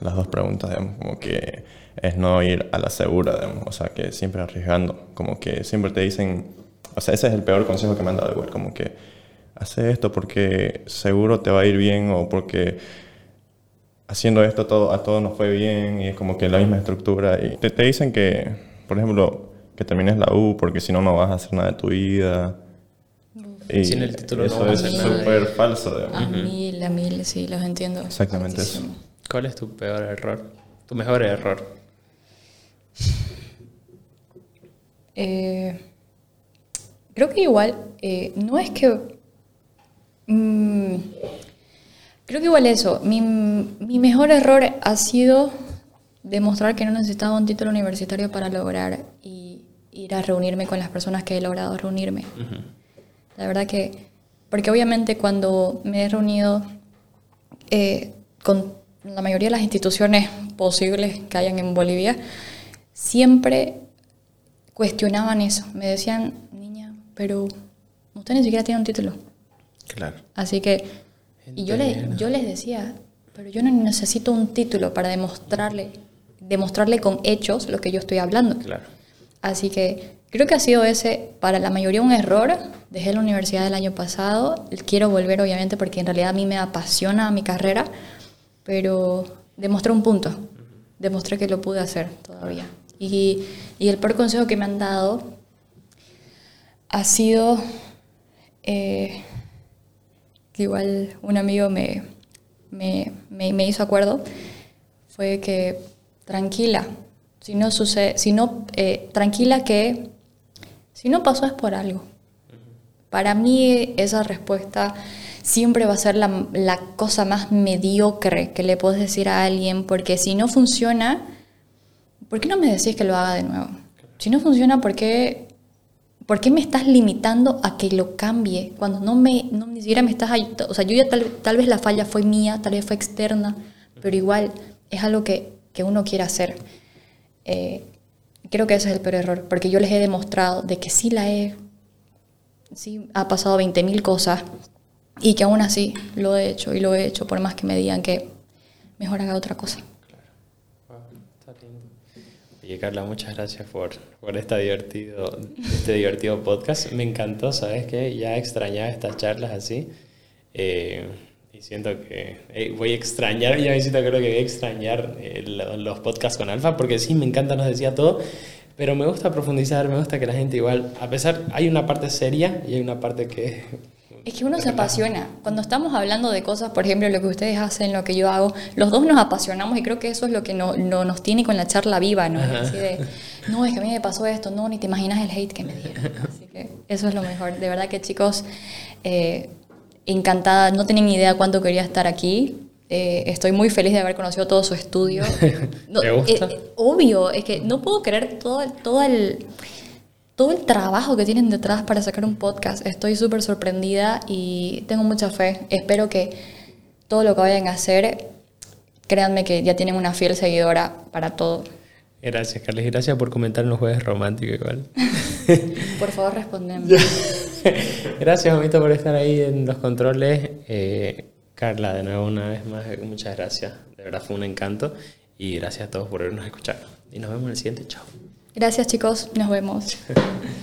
las dos preguntas, digamos, como que es no ir a la segura, digamos, o sea, que siempre arriesgando, como que siempre te dicen, o sea, ese es el peor consejo que me han dado igual, como que hace esto porque seguro te va a ir bien o porque haciendo esto todo, a todos nos fue bien y es como que la misma estructura. Y te, te dicen que, por ejemplo, que termines la U porque si no, no vas a hacer nada de tu vida. Y Sin el título eso no es súper falso. A mil, a mil, sí, los entiendo. Exactamente eso. ¿Cuál es tu peor error? Tu mejor error. Eh, creo que igual, eh, no es que... Mmm, Creo que igual eso, mi, mi mejor error ha sido demostrar que no necesitaba un título universitario para lograr y ir a reunirme con las personas que he logrado reunirme. La verdad que, porque obviamente cuando me he reunido eh, con la mayoría de las instituciones posibles que hayan en Bolivia, siempre cuestionaban eso. Me decían, niña, pero usted ni siquiera tiene un título. Claro. Así que y yo, le, yo les decía, pero yo no necesito un título para demostrarle, demostrarle con hechos lo que yo estoy hablando. Claro. Así que creo que ha sido ese, para la mayoría, un error. Dejé la universidad el año pasado. Quiero volver, obviamente, porque en realidad a mí me apasiona mi carrera, pero demostré un punto. Demostré que lo pude hacer todavía. Y, y el peor consejo que me han dado ha sido... Eh, igual un amigo me, me, me, hizo acuerdo, fue que tranquila, si no sucede, si no, eh, tranquila que si no pasó es por algo. Para mí esa respuesta siempre va a ser la, la, cosa más mediocre que le puedes decir a alguien, porque si no funciona, ¿por qué no me decís que lo haga de nuevo? Si no funciona, ¿por qué ¿Por qué me estás limitando a que lo cambie? Cuando no me, no, ni siquiera me estás ayudando. O sea, yo ya tal, tal, vez la falla fue mía, tal vez fue externa, pero igual es algo que, que uno quiere hacer. Eh, creo que ese es el peor error, porque yo les he demostrado de que sí la he, sí ha pasado 20.000 cosas y que aún así lo he hecho y lo he hecho por más que me digan que mejor haga otra cosa. Y Carla, muchas gracias por, por esta divertido, este divertido podcast. Me encantó, ¿sabes qué? Ya extrañaba estas charlas así. Eh, y siento que voy a extrañar, ya me siento creo que voy a extrañar eh, los podcasts con Alfa, porque sí, me encanta, nos decía todo, pero me gusta profundizar, me gusta que la gente igual, a pesar, hay una parte seria y hay una parte que Es que uno se apasiona. Cuando estamos hablando de cosas, por ejemplo, lo que ustedes hacen, lo que yo hago, los dos nos apasionamos y creo que eso es lo que no, no nos tiene con la charla viva, ¿no? Así de, no, es que a mí me pasó esto, no, ni te imaginas el hate que me dieron. Así que eso es lo mejor. De verdad que chicos, eh, encantada, no tenía ni idea cuánto quería estar aquí. Eh, estoy muy feliz de haber conocido todo su estudio. No, ¿Te gusta? eh, obvio, es que no puedo creer todo, todo el todo el trabajo que tienen detrás para sacar un podcast. Estoy súper sorprendida y tengo mucha fe. Espero que todo lo que vayan a hacer, créanme que ya tienen una fiel seguidora para todo. Gracias, Carles. y Gracias por comentar en los jueves románticos igual. Por favor, respondeme. gracias, Mamita, por estar ahí en los controles. Eh, Carla, de nuevo, una vez más, muchas gracias. De verdad fue un encanto. Y gracias a todos por habernos escuchado. Y nos vemos en el siguiente. Chao. Gracias, chicos. Nos vemos.